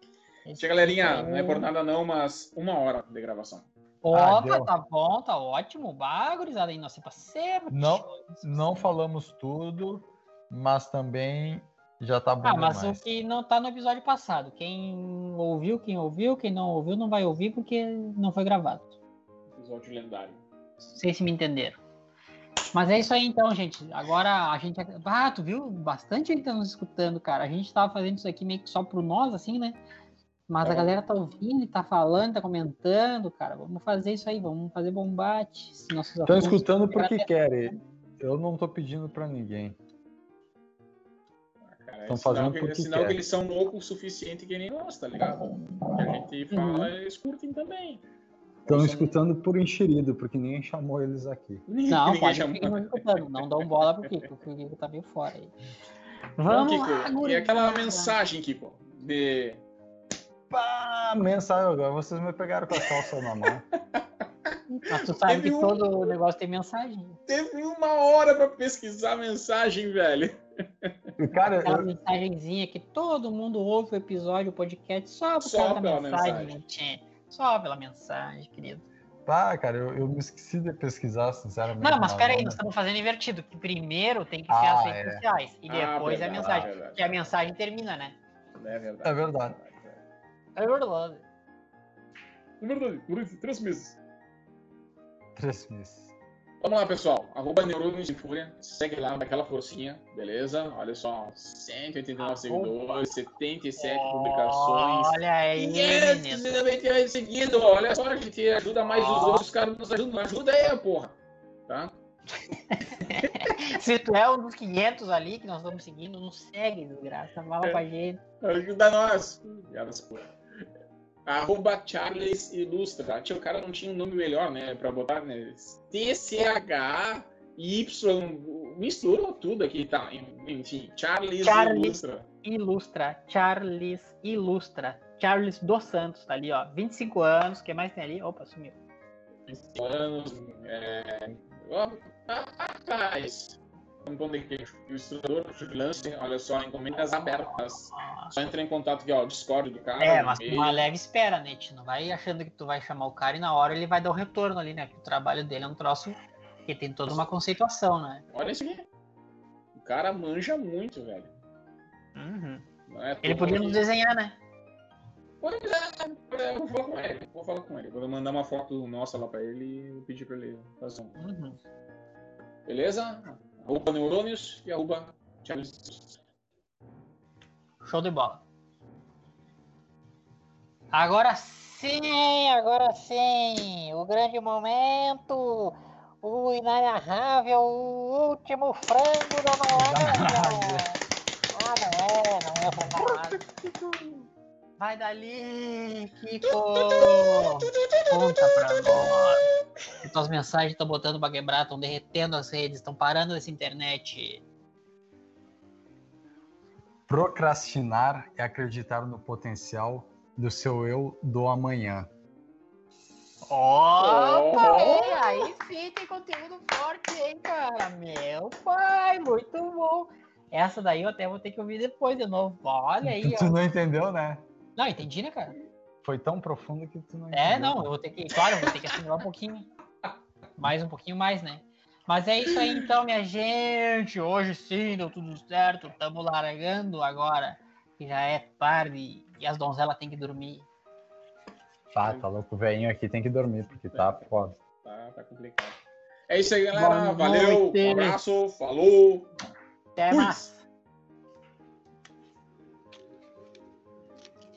Tia galerinha, não é por nada não, mas uma hora de gravação. Opa, Ah, tá bom, tá ótimo. Bagurizada aí, nosso parceiro. Não, não falamos tudo, mas também já tá bom Ah, mas demais. o que não tá no episódio passado. Quem ouviu, quem ouviu, quem não ouviu, não vai ouvir porque não foi gravado. Episódio lendário. Não sei se me entenderam. Mas é isso aí então, gente. Agora a gente. Ah, tu viu? Bastante gente tá nos escutando, cara. A gente tava fazendo isso aqui meio que só pro nós, assim, né? Mas a É. galera tá ouvindo tá falando, tá comentando, cara. Vamos fazer isso aí, vamos fazer bombate. Estão escutando porque querem. Eu não tô pedindo pra ninguém. Cara, Tão é fazendo sinal, que, porque é sinal quer. que eles são loucos o suficiente que nem nós, tá ligado? O que a gente fala, Uhum. eles curtem também. Estão São- escutando por enxerido, porque ninguém chamou eles aqui. Não, ninguém pode chamou. nos escutando. Não dão bola pro Kiko, porque o Kiko tá meio fora aí. Então, Vamos Kiko, lá, e aquela mensagem, Kiko, de... Pá, mensagem agora. Vocês me pegaram com a calça na mão. Mas tu sabe Teve que um- todo negócio tem mensagem. Teve uma hora pra pesquisar a mensagem, velho. Cara, Aquela eu, mensagenzinha que todo mundo ouve o episódio, o podcast, só por Só causa da pela mensagem, mensagem. Só pela mensagem, querido. pá, cara, eu, eu me esqueci de pesquisar, sinceramente. Não, mas peraí, nós estamos fazendo invertido. Que primeiro tem que ser Ah, as redes é. sociais. E Ah, depois a verdade, mensagem. É verdade. Que a mensagem termina, né? É verdade. É verdade. É verdade. É verdade, por isso, três meses. Três meses. Vamos lá, pessoal. Arroba Neurônios em Fúria. Segue lá, dá aquela forcinha, beleza? Olha só, 189 Arroba. seguidores, 77 publicações. Olha aí, Yes, menino. 98 seguidos. Olha só, a gente ajuda mais os Ó. outros, os caras nos ajudam. Ajuda aí, porra. Tá? Se tu é um dos 500 ali que nós estamos seguindo, não segue, desgraça. Fala com a gente. Ajuda nós. Piadas, porra. Arroba Charles Ilustra. Tio, o cara não tinha um nome melhor, né? Pra botar, né? T-C-H-Y. Misturou tudo aqui, tá? Enfim, Charles, Charles. Ilustra. Ilustra, Charles Ilustra. Charles dos Santos, tá ali, ó. 25 anos, o que mais tem ali? Opa, sumiu. 20 anos. É... ó, Rapaz. Um pão de queijo. Ilustrador, freelancer, olha só, encomendas abertas. Só entra em contato aqui, ó, Discord do cara. É, mas e-mail. uma leve espera, né? Tu não vai achando que tu vai chamar o cara e na hora ele vai dar o retorno ali, né? Porque o trabalho dele é um troço que tem toda uma conceituação, né? Olha isso aqui. O cara manja muito, velho. Uhum. É Ele podia nos desenhar, né? Pois é, eu vou falar com ele. Vou falar com ele. Vou mandar uma foto nossa lá pra ele e pedir pra ele fazer um. Uhum. Beleza? Arroba Neurônios e arroba Charles. Show de bola. Agora sim, agora sim, o grande momento, o inarrável, o último frango da Noruega. Ah, não é, não é frango Vai dali, Kiko. Conta pra nós. Tuas mensagens estão botando pra quebrar, estão derretendo as redes, estão parando essa internet. Procrastinar é acreditar no potencial do seu eu do amanhã. Opa, Oh. hein? aí sim tem conteúdo forte, hein, cara? Meu pai, muito bom. Essa daí eu até vou ter que ouvir depois de novo. Olha aí, Tu ó. não entendeu, né? Não, entendi, né, cara? Foi tão profundo que tu não É, entendeu. não, eu vou ter que, claro, eu vou ter que assimilar um pouquinho. Mais um pouquinho mais, né? Mas é isso aí então, minha gente. Hoje sim, deu tudo certo. Tamo largando agora. Que já é tarde e as donzelas têm que dormir. Tá, tá louco. O velhinho aqui tem que dormir, porque tá foda. Tá, tá complicado. É isso aí, galera. Boa Valeu. noite. Um abraço. Falou. Até mais.